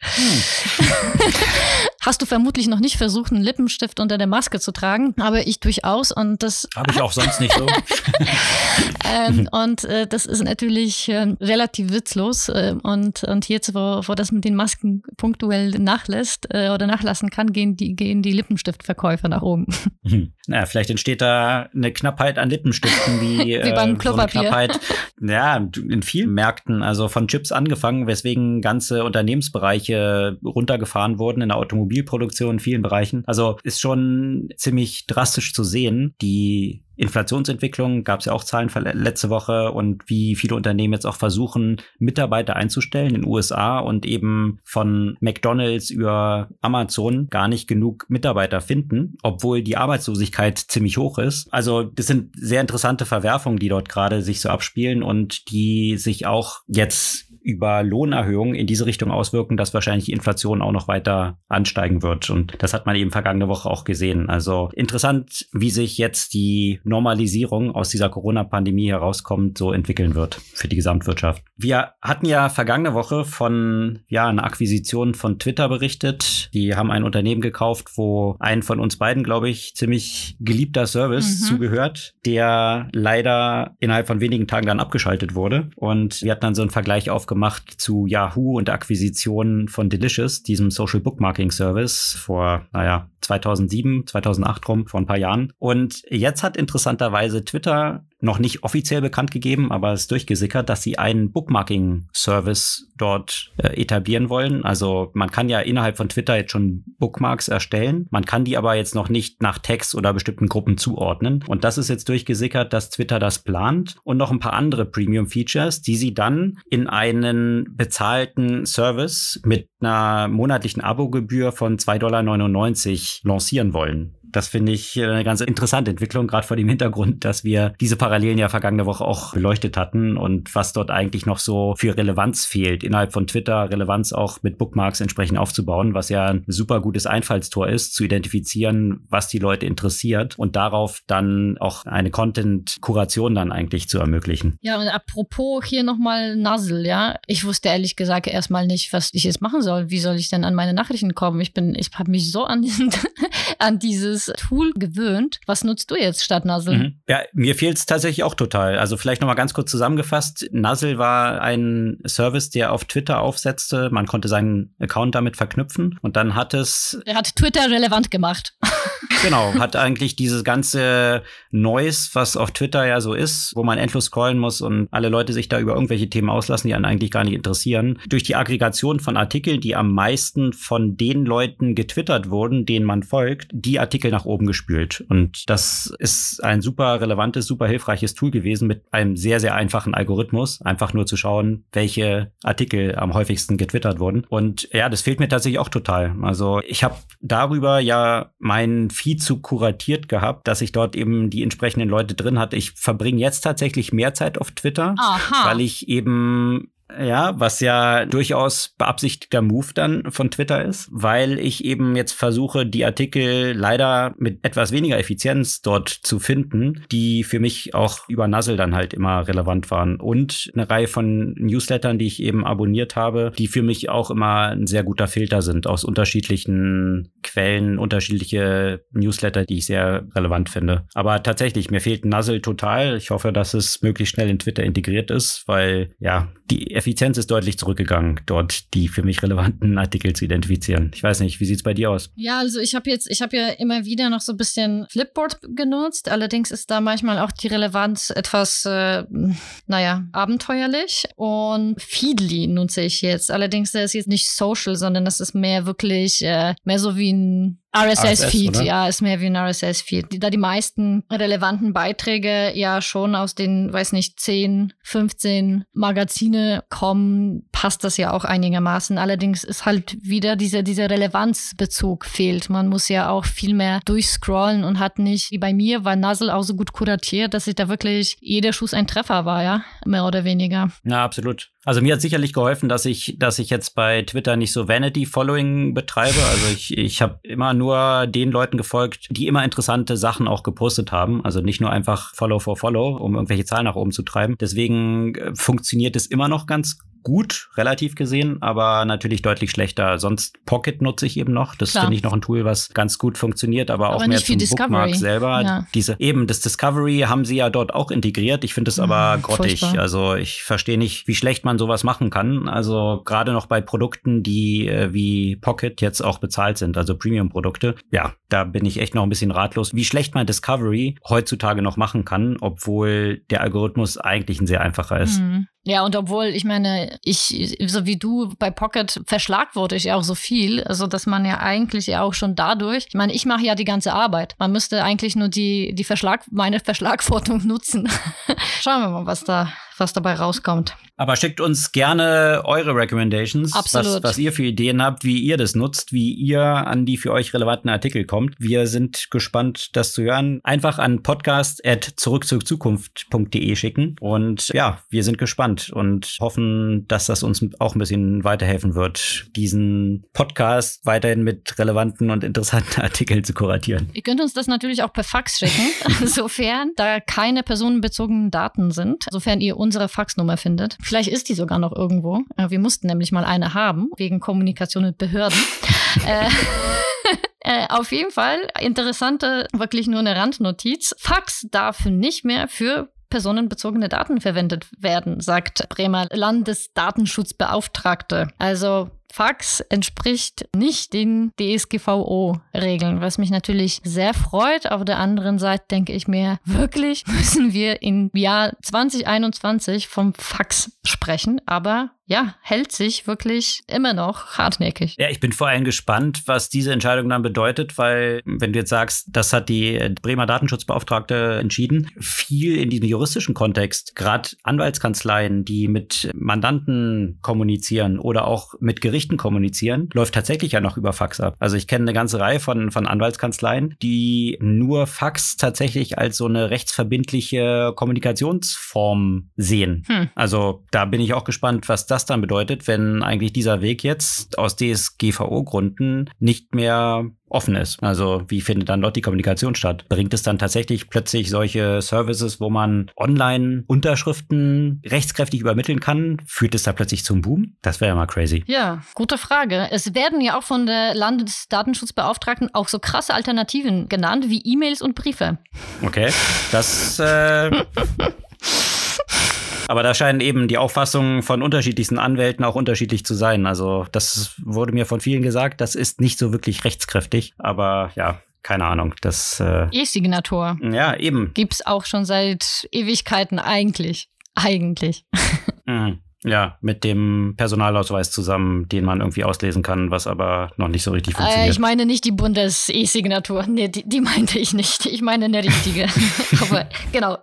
Hm. Hast du vermutlich noch nicht versucht, einen Lippenstift unter der Maske zu tragen, aber ich durchaus und das habe ich auch sonst nicht so. ähm, und äh, das ist natürlich äh, relativ witzlos äh, und und jetzt, wo, wo das mit den Masken punktuell nachlässt äh, oder nachlassen kann, gehen die gehen die Lippenstiftverkäufe nach oben. Hm. Naja, vielleicht entsteht da eine Knappheit an Lippenstiften wie, wie beim Klopapier. So Knappheit, ja, in vielen Märkten, also von Chips angefangen, weswegen ganze Unternehmensbereiche runtergefahren wurden in der Automobilproduktion in vielen Bereichen. Also ist schon ziemlich drastisch zu sehen. Die Inflationsentwicklung gab es ja auch Zahlen letzte Woche und wie viele Unternehmen jetzt auch versuchen, Mitarbeiter einzustellen in den USA und eben von McDonald's über Amazon gar nicht genug Mitarbeiter finden, obwohl die Arbeitslosigkeit ziemlich hoch ist. Also das sind sehr interessante Verwerfungen, die dort gerade sich so abspielen und die sich auch jetzt über Lohnerhöhungen in diese Richtung auswirken, dass wahrscheinlich die Inflation auch noch weiter ansteigen wird. Und das hat man eben vergangene Woche auch gesehen. Also interessant, wie sich jetzt die Normalisierung aus dieser Corona-Pandemie herauskommt, so entwickeln wird für die Gesamtwirtschaft. Wir hatten ja vergangene Woche von ja einer Akquisition von Twitter berichtet. Die haben ein Unternehmen gekauft, wo ein von uns beiden, glaube ich, ziemlich geliebter Service mhm. zugehört, der leider innerhalb von wenigen Tagen dann abgeschaltet wurde. Und wir hatten dann so einen Vergleich aufgemacht gemacht zu Yahoo und der Akquisition von Delicious, diesem Social Bookmarking Service vor, naja, 2007, 2008 rum, vor ein paar Jahren. Und jetzt hat interessanterweise Twitter noch nicht offiziell bekannt gegeben, aber es ist durchgesickert, dass sie einen Bookmarking-Service dort äh, etablieren wollen. Also man kann ja innerhalb von Twitter jetzt schon Bookmarks erstellen. Man kann die aber jetzt noch nicht nach Text oder bestimmten Gruppen zuordnen. Und das ist jetzt durchgesickert, dass Twitter das plant und noch ein paar andere Premium-Features, die sie dann in einen bezahlten Service mit einer monatlichen Abogebühr von 2,99 Dollar lancieren wollen. Das finde ich eine ganz interessante Entwicklung, gerade vor dem Hintergrund, dass wir diese Parallelen ja vergangene Woche auch beleuchtet hatten und was dort eigentlich noch so für Relevanz fehlt, innerhalb von Twitter Relevanz auch mit Bookmarks entsprechend aufzubauen, was ja ein super gutes Einfallstor ist, zu identifizieren, was die Leute interessiert und darauf dann auch eine Content-Kuration dann eigentlich zu ermöglichen. Ja, und apropos hier nochmal Nuzzle, ja. Ich wusste ehrlich gesagt erstmal nicht, was ich jetzt machen soll. Wie soll ich denn an meine Nachrichten kommen? Ich bin, ich habe mich so an, diesen, an dieses dieses Tool gewöhnt. Was nutzt du jetzt statt Nuzzle? Mhm. Ja, mir fehlt es tatsächlich auch total. Also vielleicht nochmal ganz kurz zusammengefasst. Nuzzle war ein Service, der auf Twitter aufsetzte. Man konnte seinen Account damit verknüpfen und dann hat es. Er hat Twitter relevant gemacht. genau, hat eigentlich dieses ganze Noise, was auf Twitter ja so ist, wo man endlos scrollen muss und alle Leute sich da über irgendwelche Themen auslassen, die einen eigentlich gar nicht interessieren. Durch die Aggregation von Artikeln, die am meisten von den Leuten getwittert wurden, denen man folgt, die Artikel nach oben gespült. Und das ist ein super relevantes, super hilfreiches Tool gewesen mit einem sehr, sehr einfachen Algorithmus. Einfach nur zu schauen, welche Artikel am häufigsten getwittert wurden. Und ja, das fehlt mir tatsächlich auch total. Also ich habe darüber ja meinen Feed zu kuratiert gehabt, dass ich dort eben die entsprechenden Leute drin hatte. Ich verbringe jetzt tatsächlich mehr Zeit auf Twitter, Aha. weil ich eben ja, was ja durchaus beabsichtigter Move dann von Twitter ist, weil ich eben jetzt versuche, die Artikel leider mit etwas weniger Effizienz dort zu finden, die für mich auch über Nuzzle dann halt immer relevant waren. Und eine Reihe von Newslettern, die ich eben abonniert habe, die für mich auch immer ein sehr guter Filter sind aus unterschiedlichen Quellen, unterschiedliche Newsletter, die ich sehr relevant finde. Aber tatsächlich, mir fehlt Nuzzle total. Ich hoffe, dass es möglichst schnell in Twitter integriert ist, weil ja, die Effizienz ist deutlich zurückgegangen, dort die für mich relevanten Artikel zu identifizieren. Ich weiß nicht, wie sieht es bei dir aus? Ja, also ich habe jetzt, ich habe ja immer wieder noch so ein bisschen Flipboard genutzt. Allerdings ist da manchmal auch die Relevanz etwas, äh, naja, abenteuerlich. Und Feedly nutze ich jetzt. Allerdings ist jetzt nicht social, sondern das ist mehr wirklich, äh, mehr so wie ein RSS-Feed, ja, ist mehr wie ein RSS-Feed. Da die meisten relevanten Beiträge ja schon aus den, weiß nicht, 10, 15 Magazine kommen, passt das ja auch einigermaßen. Allerdings ist halt wieder dieser, dieser Relevanzbezug fehlt. Man muss ja auch viel mehr durchscrollen und hat nicht, wie bei mir, war Nuzzle auch so gut kuratiert, dass ich da wirklich jeder Schuss ein Treffer war, ja, mehr oder weniger. Ja, absolut. Also mir hat sicherlich geholfen, dass ich, dass ich jetzt bei Twitter nicht so Vanity-Following betreibe. Also ich, ich habe immer nur den Leuten gefolgt, die immer interessante Sachen auch gepostet haben. Also nicht nur einfach Follow for Follow, um irgendwelche Zahlen nach oben zu treiben. Deswegen äh, funktioniert es immer noch ganz gut, relativ gesehen, aber natürlich deutlich schlechter. Sonst Pocket nutze ich eben noch. Das finde ich noch ein Tool, was ganz gut funktioniert, aber, aber auch mehr zum Discovery. Bookmark selber. Ja. Diese, eben, das Discovery haben sie ja dort auch integriert. Ich finde es aber mhm, grottig. Furchtbar. Also ich verstehe nicht, wie schlecht man sowas machen kann. Also gerade noch bei Produkten, die äh, wie Pocket jetzt auch bezahlt sind, also Premium-Produkte. Ja, da bin ich echt noch ein bisschen ratlos, wie schlecht man Discovery heutzutage noch machen kann, obwohl der Algorithmus eigentlich ein sehr einfacher ist. Mhm. Ja, und obwohl, ich meine, ich, so wie du bei Pocket verschlagt wurde ich ja auch so viel, also dass man ja eigentlich ja auch schon dadurch, ich meine, ich mache ja die ganze Arbeit. Man müsste eigentlich nur die, die Verschlag, meine Verschlagwortung nutzen. Schauen wir mal, was da was dabei rauskommt. Aber schickt uns gerne eure Recommendations, was, was, ihr für Ideen habt, wie ihr das nutzt, wie ihr an die für euch relevanten Artikel kommt. Wir sind gespannt, das zu hören. Einfach an podcast.zurückzurzukunft.de schicken. Und ja, wir sind gespannt und hoffen, dass das uns auch ein bisschen weiterhelfen wird, diesen Podcast weiterhin mit relevanten und interessanten Artikeln zu kuratieren. Ihr könnt uns das natürlich auch per Fax schicken, sofern da keine personenbezogenen Daten sind, sofern ihr unsere Faxnummer findet. Vielleicht ist die sogar noch irgendwo. Wir mussten nämlich mal eine haben, wegen Kommunikation mit Behörden. äh, äh, auf jeden Fall interessante, wirklich nur eine Randnotiz. Fax darf nicht mehr für personenbezogene Daten verwendet werden, sagt Bremer Landesdatenschutzbeauftragte. Also Fax entspricht nicht den DSGVO-Regeln, was mich natürlich sehr freut. Auf der anderen Seite denke ich mir, wirklich müssen wir im Jahr 2021 vom Fax sprechen, aber ja, hält sich wirklich immer noch hartnäckig. Ja, ich bin vor allem gespannt, was diese Entscheidung dann bedeutet, weil wenn du jetzt sagst, das hat die Bremer Datenschutzbeauftragte entschieden, viel in diesem juristischen Kontext, gerade Anwaltskanzleien, die mit Mandanten kommunizieren oder auch mit Gerichten kommunizieren, läuft tatsächlich ja noch über Fax ab. Also ich kenne eine ganze Reihe von, von Anwaltskanzleien, die nur Fax tatsächlich als so eine rechtsverbindliche Kommunikationsform sehen. Hm. Also da bin ich auch gespannt, was das das dann bedeutet, wenn eigentlich dieser Weg jetzt aus DSGVO-Gründen nicht mehr offen ist. Also wie findet dann dort die Kommunikation statt? Bringt es dann tatsächlich plötzlich solche Services, wo man online Unterschriften rechtskräftig übermitteln kann? Führt es da plötzlich zum Boom? Das wäre ja mal crazy. Ja, gute Frage. Es werden ja auch von der Landesdatenschutzbeauftragten auch so krasse Alternativen genannt wie E-Mails und Briefe. Okay, das äh, Aber da scheinen eben die Auffassungen von unterschiedlichsten Anwälten auch unterschiedlich zu sein. Also das wurde mir von vielen gesagt, das ist nicht so wirklich rechtskräftig. Aber ja, keine Ahnung. Das äh, E-Signatur. Ja, eben. Gibt's auch schon seit Ewigkeiten eigentlich. Eigentlich. Mhm. Ja, mit dem Personalausweis zusammen, den man irgendwie auslesen kann, was aber noch nicht so richtig äh, funktioniert. Äh, ich meine nicht die Bundes-E-Signatur. Nee, die, die, meinte ich nicht. Ich meine eine richtige. aber genau,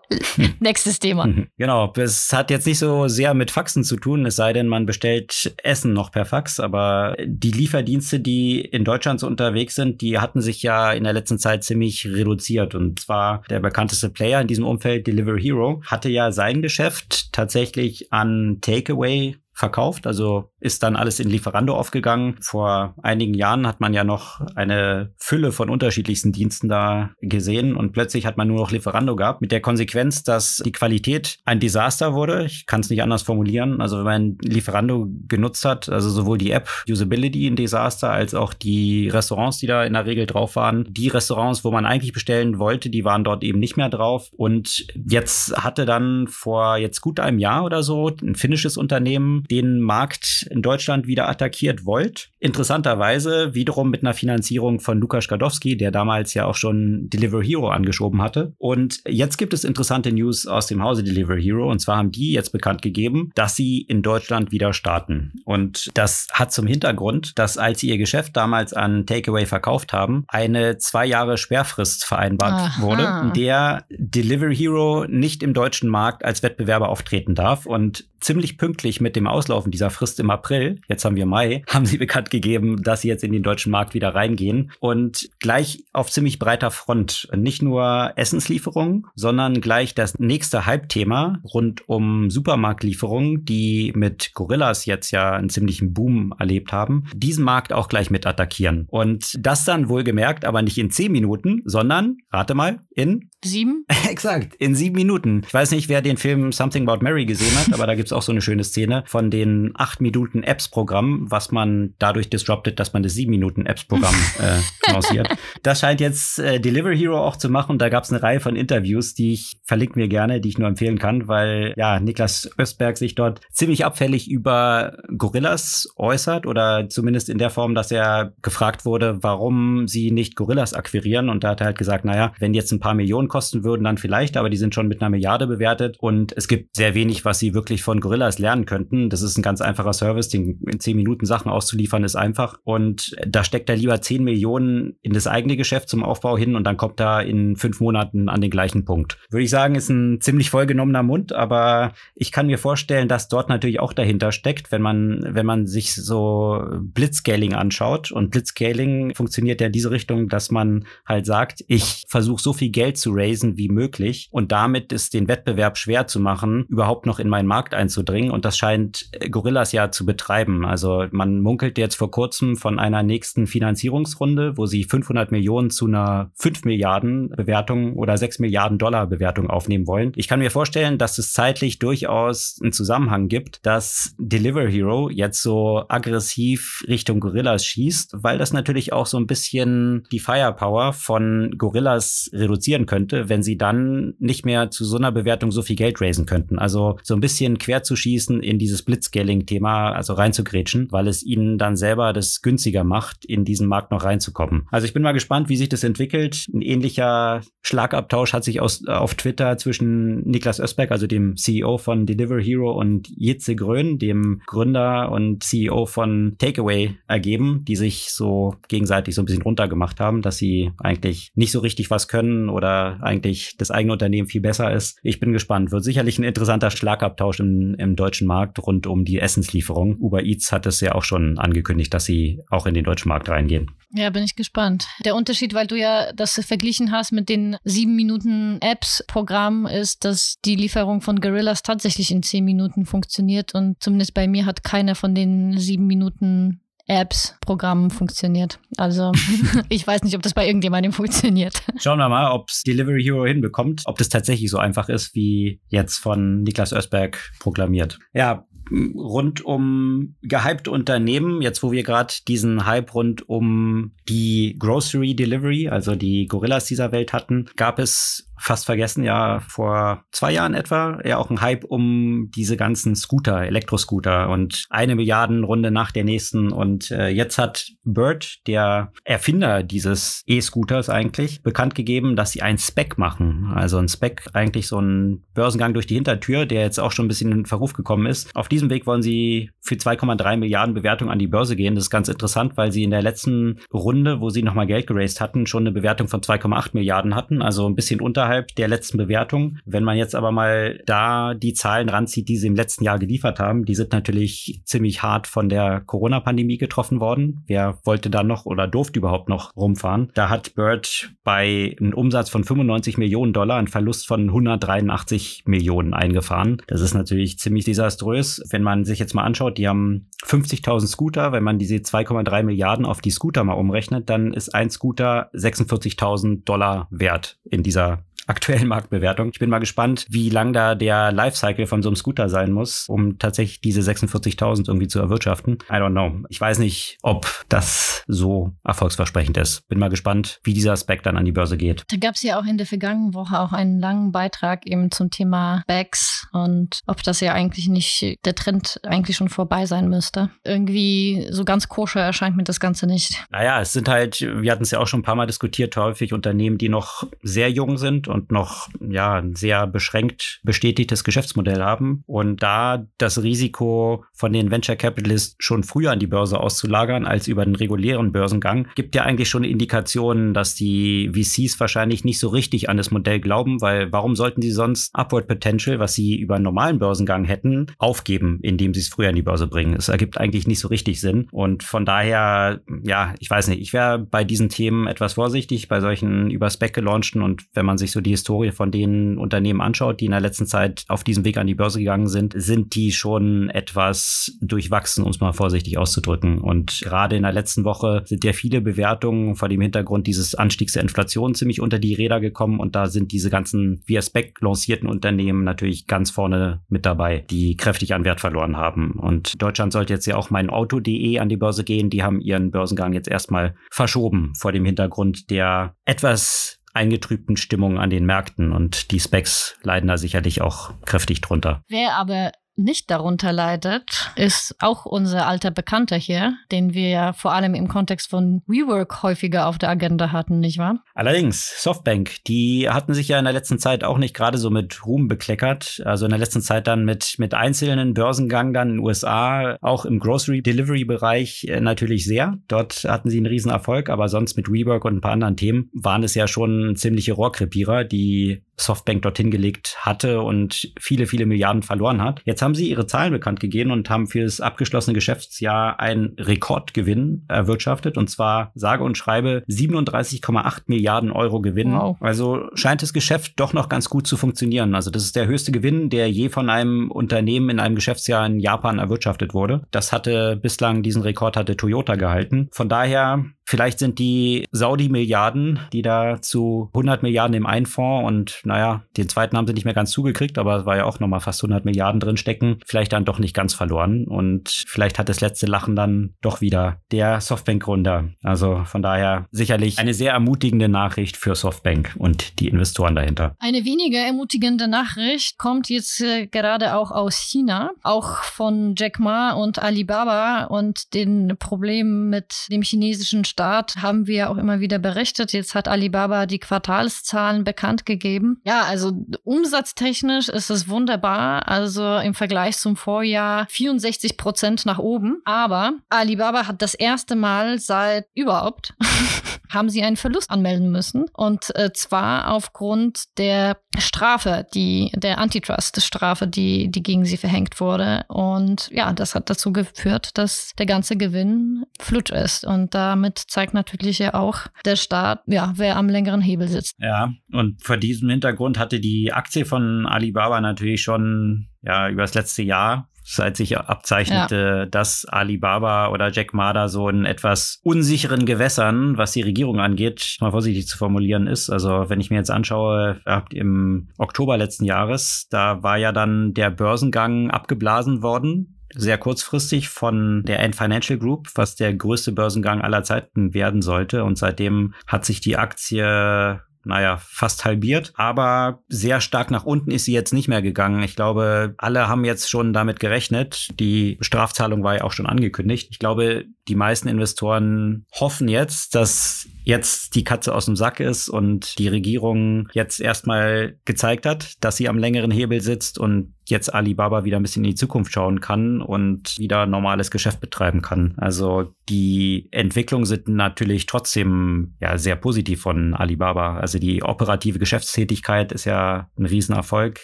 nächstes Thema. Genau, es hat jetzt nicht so sehr mit Faxen zu tun, es sei denn, man bestellt Essen noch per Fax. Aber die Lieferdienste, die in Deutschland so unterwegs sind, die hatten sich ja in der letzten Zeit ziemlich reduziert. Und zwar der bekannteste Player in diesem Umfeld, Deliver Hero, hatte ja sein Geschäft tatsächlich an Take takeaway verkauft, also ist dann alles in Lieferando aufgegangen. Vor einigen Jahren hat man ja noch eine Fülle von unterschiedlichsten Diensten da gesehen und plötzlich hat man nur noch Lieferando gehabt, mit der Konsequenz, dass die Qualität ein Desaster wurde. Ich kann es nicht anders formulieren. Also wenn man Lieferando genutzt hat, also sowohl die App Usability ein Desaster, als auch die Restaurants, die da in der Regel drauf waren. Die Restaurants, wo man eigentlich bestellen wollte, die waren dort eben nicht mehr drauf. Und jetzt hatte dann vor jetzt gut einem Jahr oder so ein finnisches Unternehmen den Markt in Deutschland wieder attackiert wollt. Interessanterweise wiederum mit einer Finanzierung von Lukas Gadowski, der damals ja auch schon Deliver Hero angeschoben hatte. Und jetzt gibt es interessante News aus dem Hause Deliver Hero. Und zwar haben die jetzt bekannt gegeben, dass sie in Deutschland wieder starten. Und das hat zum Hintergrund, dass als sie ihr Geschäft damals an Takeaway verkauft haben, eine zwei Jahre Sperrfrist vereinbart Aha. wurde, in der Deliver Hero nicht im deutschen Markt als Wettbewerber auftreten darf. Und ziemlich pünktlich mit dem Auslaufen dieser Frist im April, jetzt haben wir Mai, haben sie bekannt gegeben, dass sie jetzt in den deutschen Markt wieder reingehen und gleich auf ziemlich breiter Front. Nicht nur Essenslieferungen, sondern gleich das nächste Hype-Thema rund um Supermarktlieferungen, die mit Gorillas jetzt ja einen ziemlichen Boom erlebt haben, diesen Markt auch gleich mit attackieren. Und das dann wohlgemerkt, aber nicht in zehn Minuten, sondern, rate mal, in sieben? Exakt, in sieben Minuten. Ich weiß nicht, wer den Film Something About Mary gesehen hat, aber da gibt es auch so eine schöne Szene von den acht Minuten Apps-Programm, was man dadurch disruptet, dass man das sieben Minuten Apps-Programm äh, lanciert. Das scheint jetzt äh, Deliver Hero auch zu machen. Da gab es eine Reihe von Interviews, die ich verlinke mir gerne, die ich nur empfehlen kann, weil ja Niklas Östberg sich dort ziemlich abfällig über Gorillas äußert oder zumindest in der Form, dass er gefragt wurde, warum sie nicht Gorillas akquirieren. Und da hat er halt gesagt, naja, wenn jetzt ein paar Millionen kosten würden, dann vielleicht, aber die sind schon mit einer Milliarde bewertet und es gibt sehr wenig, was sie wirklich von Gorillas lernen könnten. Das ist ein ganz einfacher Service, den in zehn Minuten Sachen auszuliefern ist einfach und da steckt er lieber zehn Millionen in das eigene Geschäft zum Aufbau hin und dann kommt er in fünf Monaten an den gleichen Punkt. Würde ich sagen, ist ein ziemlich vollgenommener Mund, aber ich kann mir vorstellen, dass dort natürlich auch dahinter steckt, wenn man, wenn man sich so Blitzscaling anschaut und Blitzscaling funktioniert ja in diese Richtung, dass man halt sagt, ich versuche so viel Geld zu raisen wie möglich und damit ist den Wettbewerb schwer zu machen, überhaupt noch in meinen Markt einzudringen. Und das scheint Gorillas ja zu betreiben. Also man munkelt jetzt vor kurzem von einer nächsten Finanzierungsrunde, wo sie 500 Millionen zu einer 5 Milliarden Bewertung oder 6 Milliarden Dollar Bewertung aufnehmen wollen. Ich kann mir vorstellen, dass es zeitlich durchaus einen Zusammenhang gibt, dass Deliver Hero jetzt so aggressiv Richtung Gorillas schießt, weil das natürlich auch so ein bisschen die Firepower von Gorillas reduzieren könnte, wenn sie dann nicht mehr zu so einer Bewertung so viel Geld raisen könnten. Also so ein bisschen quer zu schießen in dieses Blitzscaling-Thema, also reinzugrätschen, weil es ihnen dann selber das günstiger macht, in diesen Markt noch reinzukommen. Also ich bin mal gespannt, wie sich das entwickelt. Ein ähnlicher Schlagabtausch hat sich aus, auf Twitter zwischen Niklas Ösberg, also dem CEO von Deliver Hero, und Jitze Grön, dem Gründer und CEO von Takeaway, ergeben, die sich so gegenseitig so ein bisschen runtergemacht haben, dass sie eigentlich nicht so richtig was können oder eigentlich das eigene Unternehmen viel besser ist. Ich bin gespannt. Wird sicherlich ein interessanter Schlagabtausch im, im deutschen Markt rund rund um die Essenslieferung. Uber Eats hat es ja auch schon angekündigt, dass sie auch in den deutschen Markt reingehen. Ja, bin ich gespannt. Der Unterschied, weil du ja das verglichen hast mit den sieben Minuten Apps-Programm, ist, dass die Lieferung von Gorillas tatsächlich in zehn Minuten funktioniert und zumindest bei mir hat keiner von den sieben Minuten Apps, Programmen funktioniert. Also ich weiß nicht, ob das bei irgendjemandem funktioniert. Schauen wir mal, ob es Delivery Hero hinbekommt, ob das tatsächlich so einfach ist, wie jetzt von Niklas Ösberg proklamiert. Ja, rund um gehypte Unternehmen, jetzt wo wir gerade diesen Hype rund um die Grocery Delivery, also die Gorillas dieser Welt hatten, gab es fast vergessen, ja, vor zwei Jahren etwa, ja auch ein Hype um diese ganzen Scooter, Elektroscooter und eine Milliardenrunde nach der nächsten. Und äh, jetzt hat Bird, der Erfinder dieses E-Scooters eigentlich, bekannt gegeben, dass sie ein Spec machen. Also ein Spec, eigentlich so ein Börsengang durch die Hintertür, der jetzt auch schon ein bisschen in Verruf gekommen ist. Auf diesem Weg wollen sie für 2,3 Milliarden Bewertung an die Börse gehen. Das ist ganz interessant, weil sie in der letzten Runde, wo sie nochmal Geld geraced hatten, schon eine Bewertung von 2,8 Milliarden hatten. Also ein bisschen unterhalb der letzten Bewertung. Wenn man jetzt aber mal da die Zahlen ranzieht, die sie im letzten Jahr geliefert haben, die sind natürlich ziemlich hart von der Corona-Pandemie getroffen worden. Wer wollte da noch oder durfte überhaupt noch rumfahren? Da hat Bird bei einem Umsatz von 95 Millionen Dollar einen Verlust von 183 Millionen eingefahren. Das ist natürlich ziemlich desaströs. Wenn man sich jetzt mal anschaut, die haben 50.000 Scooter. Wenn man diese 2,3 Milliarden auf die Scooter mal umrechnet, dann ist ein Scooter 46.000 Dollar wert in dieser aktuellen Marktbewertung. Ich bin mal gespannt, wie lang da der Lifecycle von so einem Scooter sein muss, um tatsächlich diese 46.000 irgendwie zu erwirtschaften. I don't know. Ich weiß nicht, ob das so erfolgsversprechend ist. Bin mal gespannt, wie dieser Aspekt dann an die Börse geht. Da gab es ja auch in der vergangenen Woche auch einen langen Beitrag eben zum Thema Bags und ob das ja eigentlich nicht der Trend eigentlich schon vorbei sein müsste. Irgendwie so ganz koscher erscheint mir das Ganze nicht. Naja, es sind halt, wir hatten es ja auch schon ein paar Mal diskutiert, häufig Unternehmen, die noch sehr jung sind und noch ja ein sehr beschränkt bestätigtes Geschäftsmodell haben und da das Risiko von den Venture Capitalists schon früher an die Börse auszulagern als über den regulären Börsengang gibt ja eigentlich schon Indikationen, dass die VCs wahrscheinlich nicht so richtig an das Modell glauben, weil warum sollten sie sonst Upward Potential, was sie über einen normalen Börsengang hätten, aufgeben, indem sie es früher an die Börse bringen? Es ergibt eigentlich nicht so richtig Sinn und von daher ja, ich weiß nicht, ich wäre bei diesen Themen etwas vorsichtig bei solchen über Spec gelaunchten und wenn man sich so die Historie von den Unternehmen anschaut, die in der letzten Zeit auf diesem Weg an die Börse gegangen sind, sind die schon etwas durchwachsen, um es mal vorsichtig auszudrücken. Und gerade in der letzten Woche sind ja viele Bewertungen vor dem Hintergrund dieses Anstiegs der Inflation ziemlich unter die Räder gekommen und da sind diese ganzen via Spec lancierten Unternehmen natürlich ganz vorne mit dabei, die kräftig an Wert verloren haben. Und Deutschland sollte jetzt ja auch mein Auto.de an die Börse gehen. Die haben ihren Börsengang jetzt erstmal verschoben vor dem Hintergrund der etwas eingetrübten Stimmung an den Märkten und die Specs leiden da sicherlich auch kräftig drunter. Wer aber nicht darunter leidet, ist auch unser alter Bekannter hier, den wir ja vor allem im Kontext von WeWork häufiger auf der Agenda hatten, nicht wahr? Allerdings, Softbank, die hatten sich ja in der letzten Zeit auch nicht gerade so mit Ruhm bekleckert. Also in der letzten Zeit dann mit, mit einzelnen Börsengang dann in den USA, auch im Grocery Delivery Bereich äh, natürlich sehr. Dort hatten sie einen riesen Erfolg, aber sonst mit WeWork und ein paar anderen Themen waren es ja schon ziemliche Rohrkrepierer, die Softbank dorthin gelegt hatte und viele, viele Milliarden verloren hat. Jetzt haben sie ihre Zahlen bekannt gegeben und haben für das abgeschlossene Geschäftsjahr einen Rekordgewinn erwirtschaftet und zwar sage und schreibe 37,8 Milliarden Euro Gewinn. Wow. Also scheint das Geschäft doch noch ganz gut zu funktionieren. Also das ist der höchste Gewinn, der je von einem Unternehmen in einem Geschäftsjahr in Japan erwirtschaftet wurde. Das hatte bislang diesen Rekord hatte Toyota gehalten. Von daher Vielleicht sind die Saudi-Milliarden, die da zu 100 Milliarden im einen Fonds und naja, den zweiten haben sie nicht mehr ganz zugekriegt, aber es war ja auch nochmal fast 100 Milliarden drin stecken, vielleicht dann doch nicht ganz verloren und vielleicht hat das letzte Lachen dann doch wieder der Softbank-Gründer. Also von daher sicherlich eine sehr ermutigende Nachricht für Softbank und die Investoren dahinter. Eine weniger ermutigende Nachricht kommt jetzt äh, gerade auch aus China, auch von Jack Ma und Alibaba und den Problemen mit dem chinesischen Start haben wir auch immer wieder berichtet. Jetzt hat Alibaba die Quartalszahlen bekannt gegeben Ja, also umsatztechnisch ist es wunderbar. Also im Vergleich zum Vorjahr 64 Prozent nach oben. Aber Alibaba hat das erste Mal seit überhaupt haben sie einen Verlust anmelden müssen. Und äh, zwar aufgrund der Strafe, die, der Antitrust-Strafe, die, die gegen sie verhängt wurde. Und ja, das hat dazu geführt, dass der ganze Gewinn flutsch ist. Und damit zeigt natürlich ja auch der Staat, ja, wer am längeren Hebel sitzt. Ja, und vor diesem Hintergrund hatte die Aktie von Alibaba natürlich schon ja über das letzte Jahr seit sich abzeichnete, ja. dass Alibaba oder Jack Ma da so in etwas unsicheren Gewässern, was die Regierung angeht, mal vorsichtig zu formulieren ist. Also wenn ich mir jetzt anschaue, im Oktober letzten Jahres, da war ja dann der Börsengang abgeblasen worden sehr kurzfristig von der Ant Financial Group, was der größte Börsengang aller Zeiten werden sollte. Und seitdem hat sich die Aktie naja, fast halbiert, aber sehr stark nach unten ist sie jetzt nicht mehr gegangen. Ich glaube, alle haben jetzt schon damit gerechnet. Die Strafzahlung war ja auch schon angekündigt. Ich glaube, die meisten Investoren hoffen jetzt, dass jetzt die Katze aus dem Sack ist und die Regierung jetzt erstmal gezeigt hat, dass sie am längeren Hebel sitzt und jetzt Alibaba wieder ein bisschen in die Zukunft schauen kann und wieder normales Geschäft betreiben kann. Also die Entwicklungen sind natürlich trotzdem ja sehr positiv von Alibaba. Also die operative Geschäftstätigkeit ist ja ein Riesenerfolg,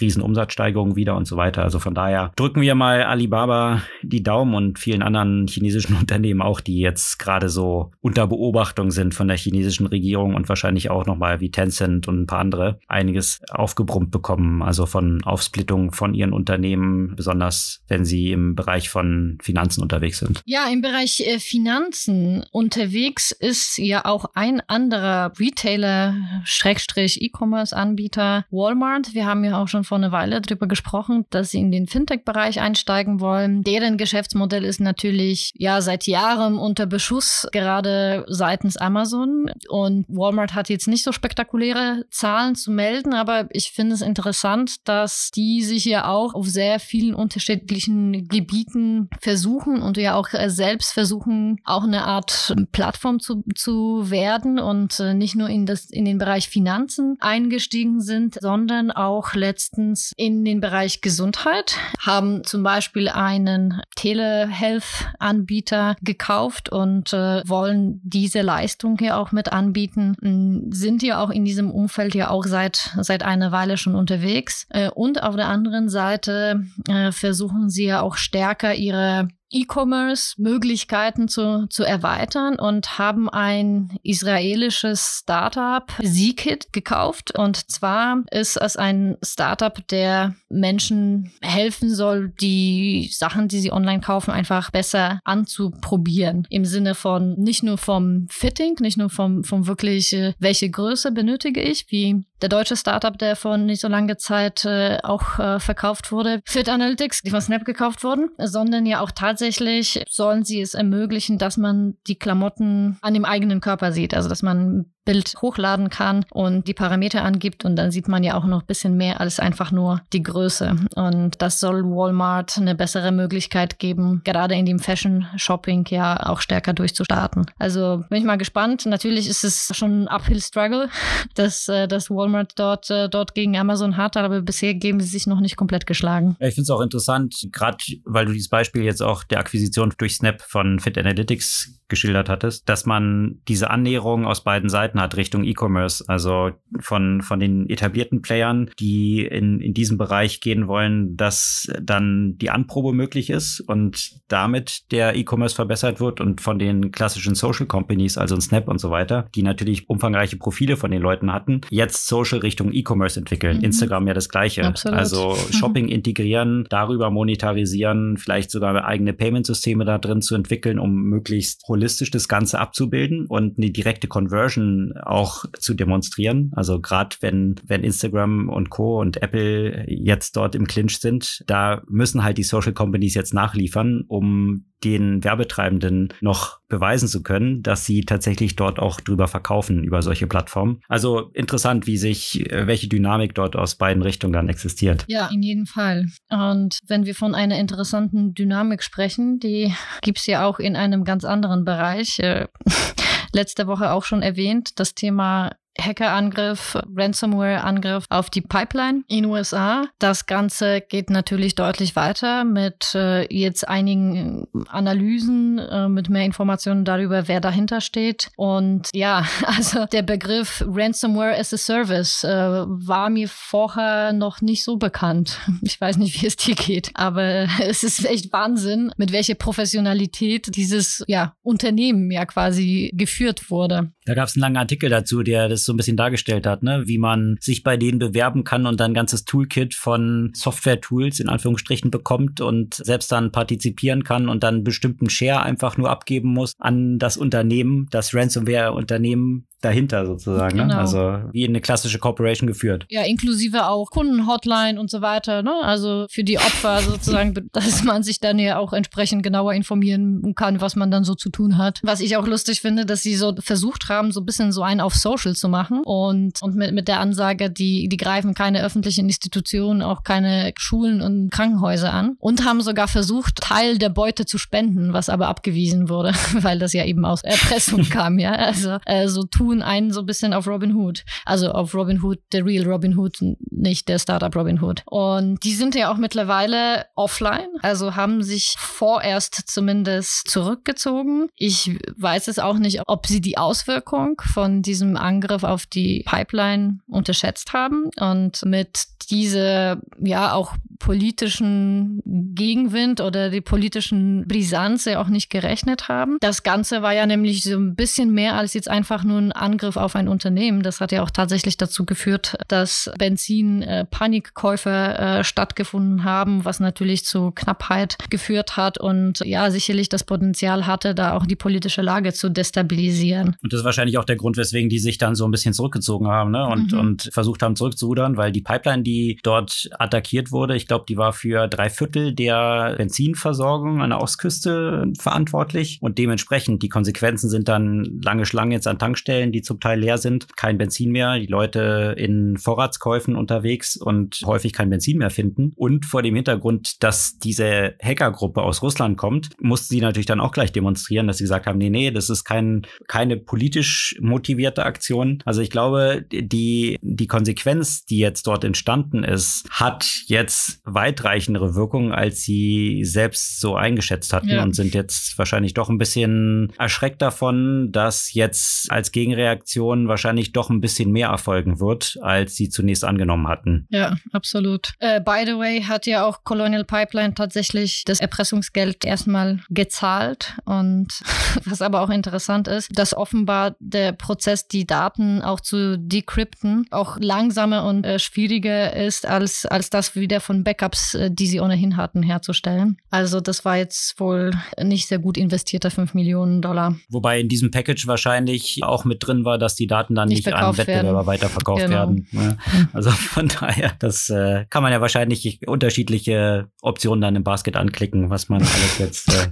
Riesenumsatzsteigerung wieder und so weiter. Also von daher drücken wir mal Alibaba die Daumen und vielen anderen chinesischen Unternehmen auch, die jetzt gerade so unter Beobachtung sind von der chinesischen Regierung und wahrscheinlich auch nochmal wie Tencent und ein paar andere einiges aufgebrummt bekommen. Also von Aufsplittung von ihren Unternehmen, besonders wenn sie im Bereich von Finanzen unterwegs sind. Ja, im Bereich äh, Finanzen unterwegs ist ja auch ein anderer Retailer, Schrägstrich E-Commerce-Anbieter Walmart. Wir haben ja auch schon vor einer Weile darüber gesprochen, dass sie in den Fintech-Bereich einsteigen wollen. Deren Geschäftsmodell ist natürlich ja seit Jahren unter Beschuss, gerade seitens Amazon. Und Walmart hat jetzt nicht so spektakuläre Zahlen zu melden, aber ich finde es interessant, dass die sich ja auch auf sehr vielen unterschiedlichen Gebieten versuchen und ja auch äh, selbst versuchen, auch eine Art Plattform zu, zu werden und äh, nicht nur in, das, in den Bereich Finanzen eingestiegen sind, sondern auch letztens in den Bereich Gesundheit, haben zum Beispiel einen Telehealth-Anbieter gekauft und äh, wollen diese Leistung hier auch mit anbieten, sind ja auch in diesem Umfeld ja auch seit, seit einer Weile schon unterwegs. Äh, und auf der anderen Seite äh, versuchen sie ja auch stärker ihre E-Commerce-Möglichkeiten zu, zu erweitern und haben ein israelisches Startup, Zkit, gekauft. Und zwar ist es ein Startup, der Menschen helfen soll, die Sachen, die sie online kaufen, einfach besser anzuprobieren. Im Sinne von nicht nur vom Fitting, nicht nur vom, vom wirklich, äh, welche Größe benötige ich, wie der deutsche Startup, der vor nicht so langer Zeit äh, auch äh, verkauft wurde, Fit Analytics, die von Snap gekauft wurden, sondern ja auch tatsächlich sollen sie es ermöglichen, dass man die Klamotten an dem eigenen Körper sieht. Also dass man Bild hochladen kann und die Parameter angibt und dann sieht man ja auch noch ein bisschen mehr als einfach nur die Größe. Und das soll Walmart eine bessere Möglichkeit geben, gerade in dem Fashion Shopping ja auch stärker durchzustarten. Also bin ich mal gespannt. Natürlich ist es schon ein Uphill Struggle, dass, äh, dass Walmart dort, äh, dort gegen Amazon hat, aber bisher geben sie sich noch nicht komplett geschlagen. ich finde es auch interessant, gerade weil du dieses Beispiel jetzt auch der Akquisition durch Snap von Fit Analytics geschildert hattest, dass man diese Annäherung aus beiden Seiten hat Richtung E-Commerce. Also von, von den etablierten Playern, die in, in diesem Bereich gehen wollen, dass dann die Anprobe möglich ist und damit der E-Commerce verbessert wird und von den klassischen Social Companies, also Snap und so weiter, die natürlich umfangreiche Profile von den Leuten hatten, jetzt Social Richtung E-Commerce entwickeln. Mhm. Instagram ja das gleiche. Absolut. Also Shopping integrieren, darüber monetarisieren, vielleicht sogar eigene Payment-Systeme da drin zu entwickeln, um möglichst holistisch das Ganze abzubilden und eine direkte Conversion auch zu demonstrieren. Also gerade wenn, wenn Instagram und Co. und Apple jetzt dort im Clinch sind, da müssen halt die Social Companies jetzt nachliefern, um den Werbetreibenden noch beweisen zu können, dass sie tatsächlich dort auch drüber verkaufen über solche Plattformen. Also interessant, wie sich, äh, welche Dynamik dort aus beiden Richtungen dann existiert. Ja, in jedem Fall. Und wenn wir von einer interessanten Dynamik sprechen, die gibt es ja auch in einem ganz anderen Bereich. Äh, letzte Woche auch schon erwähnt, das Thema Hackerangriff, Ransomware-Angriff auf die Pipeline in USA. Das Ganze geht natürlich deutlich weiter mit äh, jetzt einigen Analysen, äh, mit mehr Informationen darüber, wer dahinter steht. Und ja, also der Begriff Ransomware as a Service äh, war mir vorher noch nicht so bekannt. Ich weiß nicht, wie es dir geht, aber es ist echt Wahnsinn, mit welcher Professionalität dieses ja, Unternehmen ja quasi geführt wurde. Da gab es einen langen Artikel dazu, der das so ein bisschen dargestellt hat, ne? wie man sich bei denen bewerben kann und dann ein ganzes Toolkit von Software-Tools in Anführungsstrichen bekommt und selbst dann partizipieren kann und dann bestimmten Share einfach nur abgeben muss an das Unternehmen, das Ransomware-Unternehmen dahinter sozusagen. Ne? Genau. Ne? Also wie eine klassische Corporation geführt. Ja, inklusive auch Kundenhotline und so weiter. Ne? Also für die Opfer sozusagen, dass man sich dann ja auch entsprechend genauer informieren kann, was man dann so zu tun hat. Was ich auch lustig finde, dass sie so versucht haben, so ein bisschen so einen auf Social zu machen und, und mit, mit der Ansage, die, die greifen keine öffentlichen Institutionen, auch keine Schulen und Krankenhäuser an und haben sogar versucht, Teil der Beute zu spenden, was aber abgewiesen wurde, weil das ja eben aus Erpressung kam, ja. Also äh, so tun tun einen so ein bisschen auf Robin Hood. Also auf Robin Hood, der Real Robin Hood, nicht der Startup Robin Hood. Und die sind ja auch mittlerweile offline, also haben sich vorerst zumindest zurückgezogen. Ich weiß es auch nicht, ob sie die Auswirkung von diesem Angriff auf die Pipeline unterschätzt haben und mit diese ja auch politischen Gegenwind oder die politischen Brisanz ja auch nicht gerechnet haben. Das Ganze war ja nämlich so ein bisschen mehr als jetzt einfach nur ein Angriff auf ein Unternehmen. Das hat ja auch tatsächlich dazu geführt, dass Benzin-Panikkäufe äh, äh, stattgefunden haben, was natürlich zu Knappheit geführt hat und ja, sicherlich das Potenzial hatte, da auch die politische Lage zu destabilisieren. Und das ist wahrscheinlich auch der Grund, weswegen die sich dann so ein bisschen zurückgezogen haben ne? und, mhm. und versucht haben zurückzurudern, weil die Pipeline, die dort attackiert wurde, ich glaube, die war für drei Viertel der Benzinversorgung an der Ostküste verantwortlich und dementsprechend die Konsequenzen sind dann lange Schlangen jetzt an Tankstellen, die zum Teil leer sind, kein Benzin mehr, die Leute in Vorratskäufen unterwegs und häufig kein Benzin mehr finden. Und vor dem Hintergrund, dass diese Hackergruppe aus Russland kommt, mussten sie natürlich dann auch gleich demonstrieren, dass sie gesagt haben, nee, nee, das ist kein, keine politisch motivierte Aktion. Also ich glaube, die, die Konsequenz, die jetzt dort entstanden ist, hat jetzt weitreichendere Wirkung, als sie selbst so eingeschätzt hatten ja. und sind jetzt wahrscheinlich doch ein bisschen erschreckt davon, dass jetzt als Gegenreaktion wahrscheinlich doch ein bisschen mehr erfolgen wird, als sie zunächst angenommen hatten. Ja, absolut. Äh, by the way, hat ja auch Colonial Pipeline tatsächlich das Erpressungsgeld erstmal gezahlt. Und was aber auch interessant ist, dass offenbar der Prozess, die Daten auch zu decrypten, auch langsamer und äh, schwieriger ist, als, als das wieder von Backups, äh, die sie ohnehin hatten, herzustellen. Also das war jetzt wohl nicht sehr gut investierter 5 Millionen Dollar. Wobei in diesem Package wahrscheinlich auch mit drin war, dass die Daten dann nicht, nicht an Wettbewerber werden. weiterverkauft genau. werden. Ja. Also von daher, das äh, kann man ja wahrscheinlich unterschiedliche Optionen dann im Basket anklicken, was man alles jetzt äh,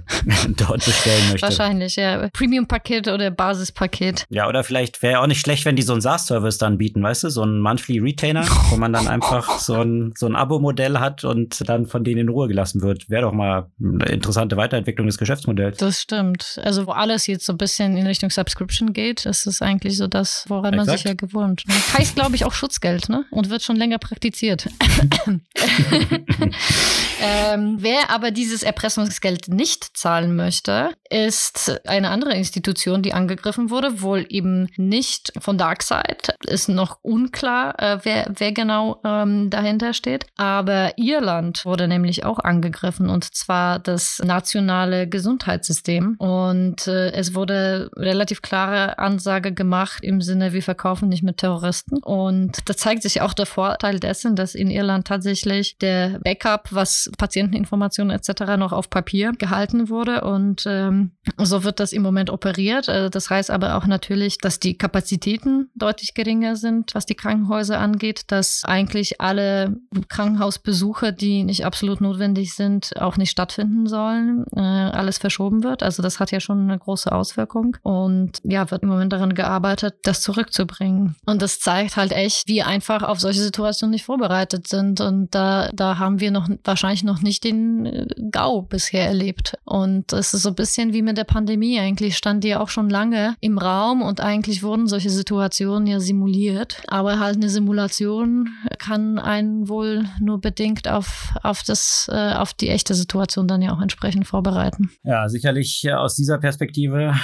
dort bestellen möchte. Wahrscheinlich, ja. Premium-Paket oder Basispaket. Ja, oder vielleicht wäre auch nicht schlecht, wenn die so einen SaaS-Service dann bieten, weißt du, so einen Monthly Retainer, wo man dann einfach so ein, so ein Abo-Modell hat und dann von denen in Ruhe gelassen wird. Wäre doch mal eine interessante Weiterentwicklung des Geschäftsmodells. Das stimmt. Also wo alles jetzt so ein bisschen in Richtung Subscription geht, ist es eigentlich so das, woran Exakt. man sich ja gewohnt. Ne? Heißt, glaube ich, auch Schutzgeld, ne? Und wird schon länger praktiziert. ähm, wer aber dieses Erpressungsgeld nicht zahlen möchte, ist eine andere Institution, die angegriffen wurde, wohl eben nicht von Darkseid. Ist noch unklar, äh, wer, wer genau ähm, dahinter steht. Aber Irland wurde nämlich auch angegriffen und zwar das nationale Gesundheitssystem. Und äh, es wurde relativ klare Ansage gemacht im Sinne, wir verkaufen nicht mit Terroristen. Und da zeigt sich auch der Vorteil dessen, dass in Irland tatsächlich der Backup, was Patienteninformationen etc. noch auf Papier gehalten wurde. Und ähm, so wird das im Moment operiert. Äh, das heißt aber auch natürlich, dass die Kapazitäten deutlich geringer sind, was die Krankenhäuser angeht, dass eigentlich alle Krankenhausbesuche, die nicht absolut notwendig sind, auch nicht stattfinden sollen, äh, alles verschoben wird. Also das hat ja schon eine große Auswirkung und ja, wird im Moment daran gearbeitet, das zurückzubringen. Und das zeigt halt echt, wie einfach auf solche Situationen nicht vorbereitet sind. Und da, da haben wir noch wahrscheinlich ich noch nicht den äh, GAU bisher erlebt. Und es ist so ein bisschen wie mit der Pandemie. Eigentlich stand die auch schon lange im Raum und eigentlich wurden solche Situationen ja simuliert. Aber halt eine Simulation kann einen wohl nur bedingt auf, auf, das, äh, auf die echte Situation dann ja auch entsprechend vorbereiten. Ja, sicherlich äh, aus dieser Perspektive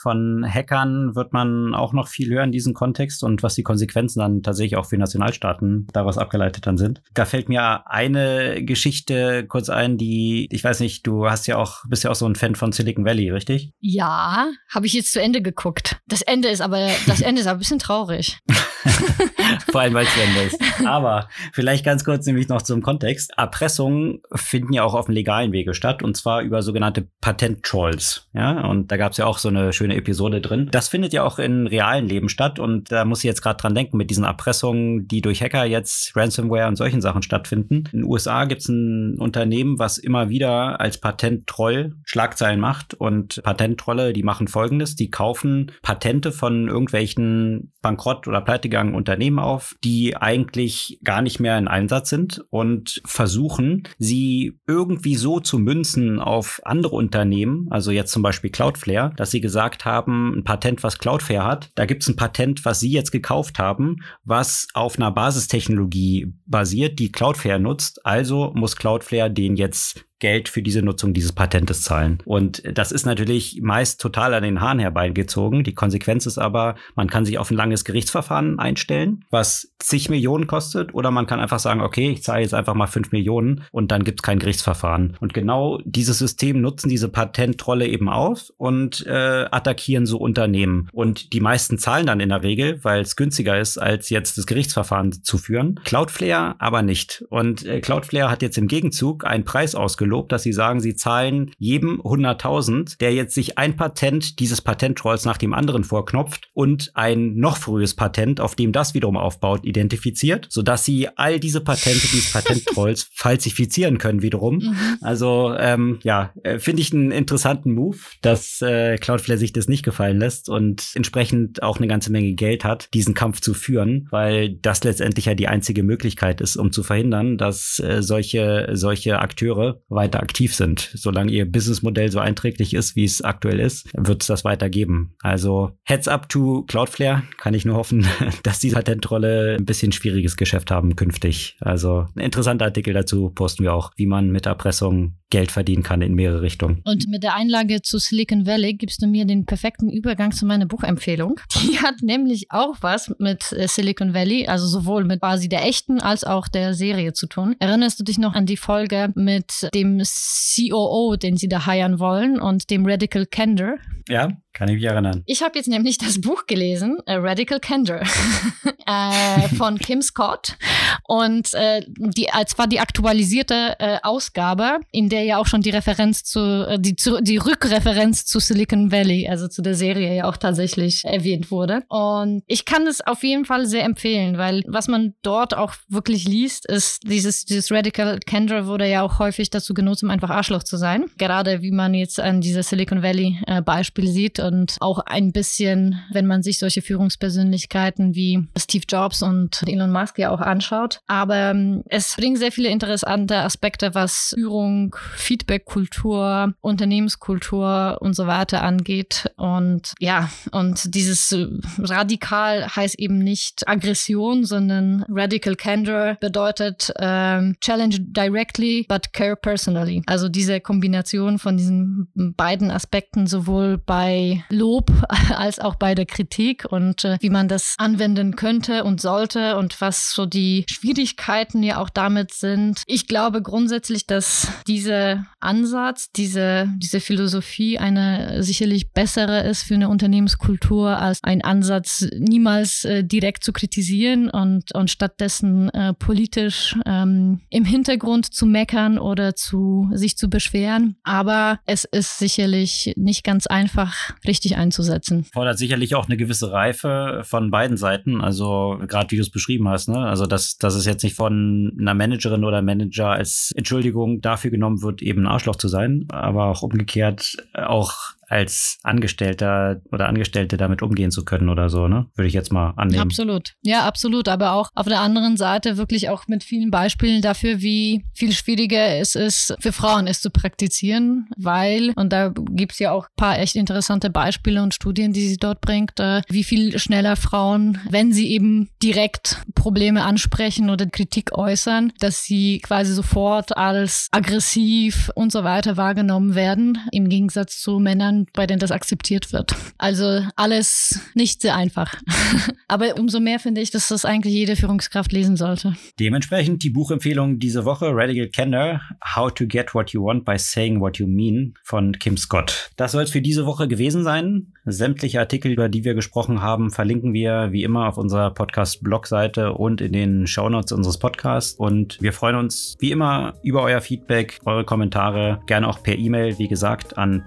von Hackern wird man auch noch viel hören in diesem Kontext und was die Konsequenzen dann tatsächlich auch für Nationalstaaten daraus abgeleitet dann sind. Da fällt mir eine Geschichte kurz ein, die, ich weiß nicht, du hast ja auch, bist ja auch so ein Fan von Silicon Valley, richtig? Ja, habe ich jetzt zu Ende geguckt. Das Ende ist aber, das Ende ist aber ein bisschen traurig. Vor allem, weil es zu Ende ist. Aber vielleicht ganz kurz nämlich noch zum Kontext. Erpressungen finden ja auch auf dem legalen Wege statt und zwar über sogenannte Patent-Trolls. Ja, und da gab es ja auch so eine schöne Episode drin. Das findet ja auch in realen Leben statt und da muss ich jetzt gerade dran denken mit diesen Erpressungen, die durch Hacker jetzt Ransomware und solchen Sachen stattfinden. In den USA gibt es ein Unternehmen, was immer wieder als Patent-Troll Schlagzeilen macht und Patent-Trolle, die machen folgendes, die kaufen Patente von irgendwelchen bankrott oder pleitegangenen Unternehmen auf, die eigentlich gar nicht mehr in Einsatz sind und versuchen, sie irgendwie so zu münzen auf andere Unternehmen, also jetzt zum Beispiel Cloudflare, dass sie gesagt haben, ein Patent, was Cloudflare hat, da gibt es ein Patent, was sie jetzt gekauft haben, was auf einer Basistechnologie basiert, die Cloudflare nutzt. Also muss Cloudflare den jetzt Geld für diese Nutzung dieses Patentes zahlen. Und das ist natürlich meist total an den Haaren herbeigezogen. Die Konsequenz ist aber, man kann sich auf ein langes Gerichtsverfahren einstellen, was zig Millionen kostet, oder man kann einfach sagen, okay, ich zahle jetzt einfach mal fünf Millionen und dann gibt es kein Gerichtsverfahren. Und genau dieses System nutzen diese Patentrolle eben aus und äh, attackieren so Unternehmen. Und die meisten zahlen dann in der Regel, weil es günstiger ist, als jetzt das Gerichtsverfahren zu führen. Cloudflare aber nicht. Und äh, Cloudflare hat jetzt im Gegenzug einen Preis ausgelöst gelobt, dass sie sagen, sie zahlen jedem 100.000, der jetzt sich ein Patent dieses Patentrolls nach dem anderen vorknopft und ein noch frühes Patent, auf dem das wiederum aufbaut, identifiziert, sodass sie all diese Patente dieses Patenttrolls falsifizieren können wiederum. Mhm. Also ähm, ja, äh, finde ich einen interessanten Move, dass äh, Cloudflare sich das nicht gefallen lässt und entsprechend auch eine ganze Menge Geld hat, diesen Kampf zu führen, weil das letztendlich ja die einzige Möglichkeit ist, um zu verhindern, dass äh, solche solche Akteure weiter aktiv sind. Solange ihr Businessmodell so einträglich ist, wie es aktuell ist, wird es das weitergeben. Also Heads up to Cloudflare. Kann ich nur hoffen, dass die Patentrolle ein bisschen schwieriges Geschäft haben künftig. Also ein interessanter Artikel dazu posten wir auch, wie man mit Erpressung Geld verdienen kann in mehrere Richtungen. Und mit der Einlage zu Silicon Valley gibst du mir den perfekten Übergang zu meiner Buchempfehlung. Die hat nämlich auch was mit äh, Silicon Valley, also sowohl mit quasi der echten als auch der Serie zu tun. Erinnerst du dich noch an die Folge mit dem COO, den sie da heiern wollen und dem Radical Candor? Ja, kann ich mich erinnern. Ich habe jetzt nämlich das Buch gelesen, Radical Candor, äh, von Kim Scott. Und äh, die, äh, zwar die aktualisierte äh, Ausgabe, in der ja auch schon die Referenz zu, äh, die, zu, die Rückreferenz zu Silicon Valley, also zu der Serie ja auch tatsächlich erwähnt wurde. Und ich kann es auf jeden Fall sehr empfehlen, weil was man dort auch wirklich liest, ist dieses, dieses Radical Candor wurde ja auch häufig dazu genutzt, um einfach Arschloch zu sein. Gerade wie man jetzt an dieser Silicon Valley äh, Beispiel sieht und auch ein bisschen, wenn man sich solche Führungspersönlichkeiten wie Steve Jobs und Elon Musk ja auch anschaut. Aber ähm, es bringt sehr viele interessante Aspekte, was Führung, Feedbackkultur, Unternehmenskultur und so weiter angeht. Und ja, und dieses äh, radikal heißt eben nicht Aggression, sondern radical candor bedeutet ähm, challenge directly, but care personally. Also diese Kombination von diesen beiden Aspekten sowohl bei Lob als auch bei der Kritik und äh, wie man das anwenden könnte und sollte und was so die Schwierigkeiten ja auch damit sind. Ich glaube grundsätzlich, dass dieser Ansatz, diese, diese Philosophie eine sicherlich bessere ist für eine Unternehmenskultur als ein Ansatz, niemals äh, direkt zu kritisieren und, und stattdessen äh, politisch ähm, im Hintergrund zu meckern oder zu sich zu beschweren. Aber es ist sicherlich nicht ganz einfach, richtig einzusetzen. Fordert sicherlich auch eine gewisse Reife von beiden Seiten. Also gerade wie du es beschrieben hast, ne? Also dass, dass es jetzt nicht von einer Managerin oder Manager als Entschuldigung dafür genommen wird, eben ein Arschloch zu sein, aber auch umgekehrt auch als Angestellter oder Angestellte damit umgehen zu können oder so, ne? Würde ich jetzt mal annehmen. Absolut. Ja, absolut. Aber auch auf der anderen Seite wirklich auch mit vielen Beispielen dafür, wie viel schwieriger es ist, für Frauen es zu praktizieren, weil, und da gibt es ja auch ein paar echt interessante Beispiele und Studien, die sie dort bringt, äh, wie viel schneller Frauen, wenn sie eben direkt Probleme ansprechen oder Kritik äußern, dass sie quasi sofort als aggressiv und so weiter wahrgenommen werden, im Gegensatz zu Männern, bei denen das akzeptiert wird. Also alles nicht sehr einfach. Aber umso mehr finde ich, dass das eigentlich jede Führungskraft lesen sollte. Dementsprechend die Buchempfehlung diese Woche, Radical Candor, How to Get What You Want by Saying What You Mean von Kim Scott. Das soll es für diese Woche gewesen sein. Sämtliche Artikel, über die wir gesprochen haben, verlinken wir wie immer auf unserer Podcast-Blog-Seite und in den Shownotes unseres Podcasts. Und wir freuen uns wie immer über euer Feedback, eure Kommentare, gerne auch per E-Mail, wie gesagt, an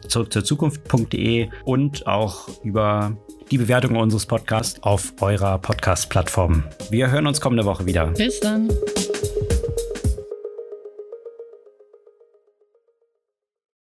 podcast.zurückzurzukunft.de und auch über die Bewertung unseres Podcasts auf eurer Podcast-Plattform. Wir hören uns kommende Woche wieder. Bis dann.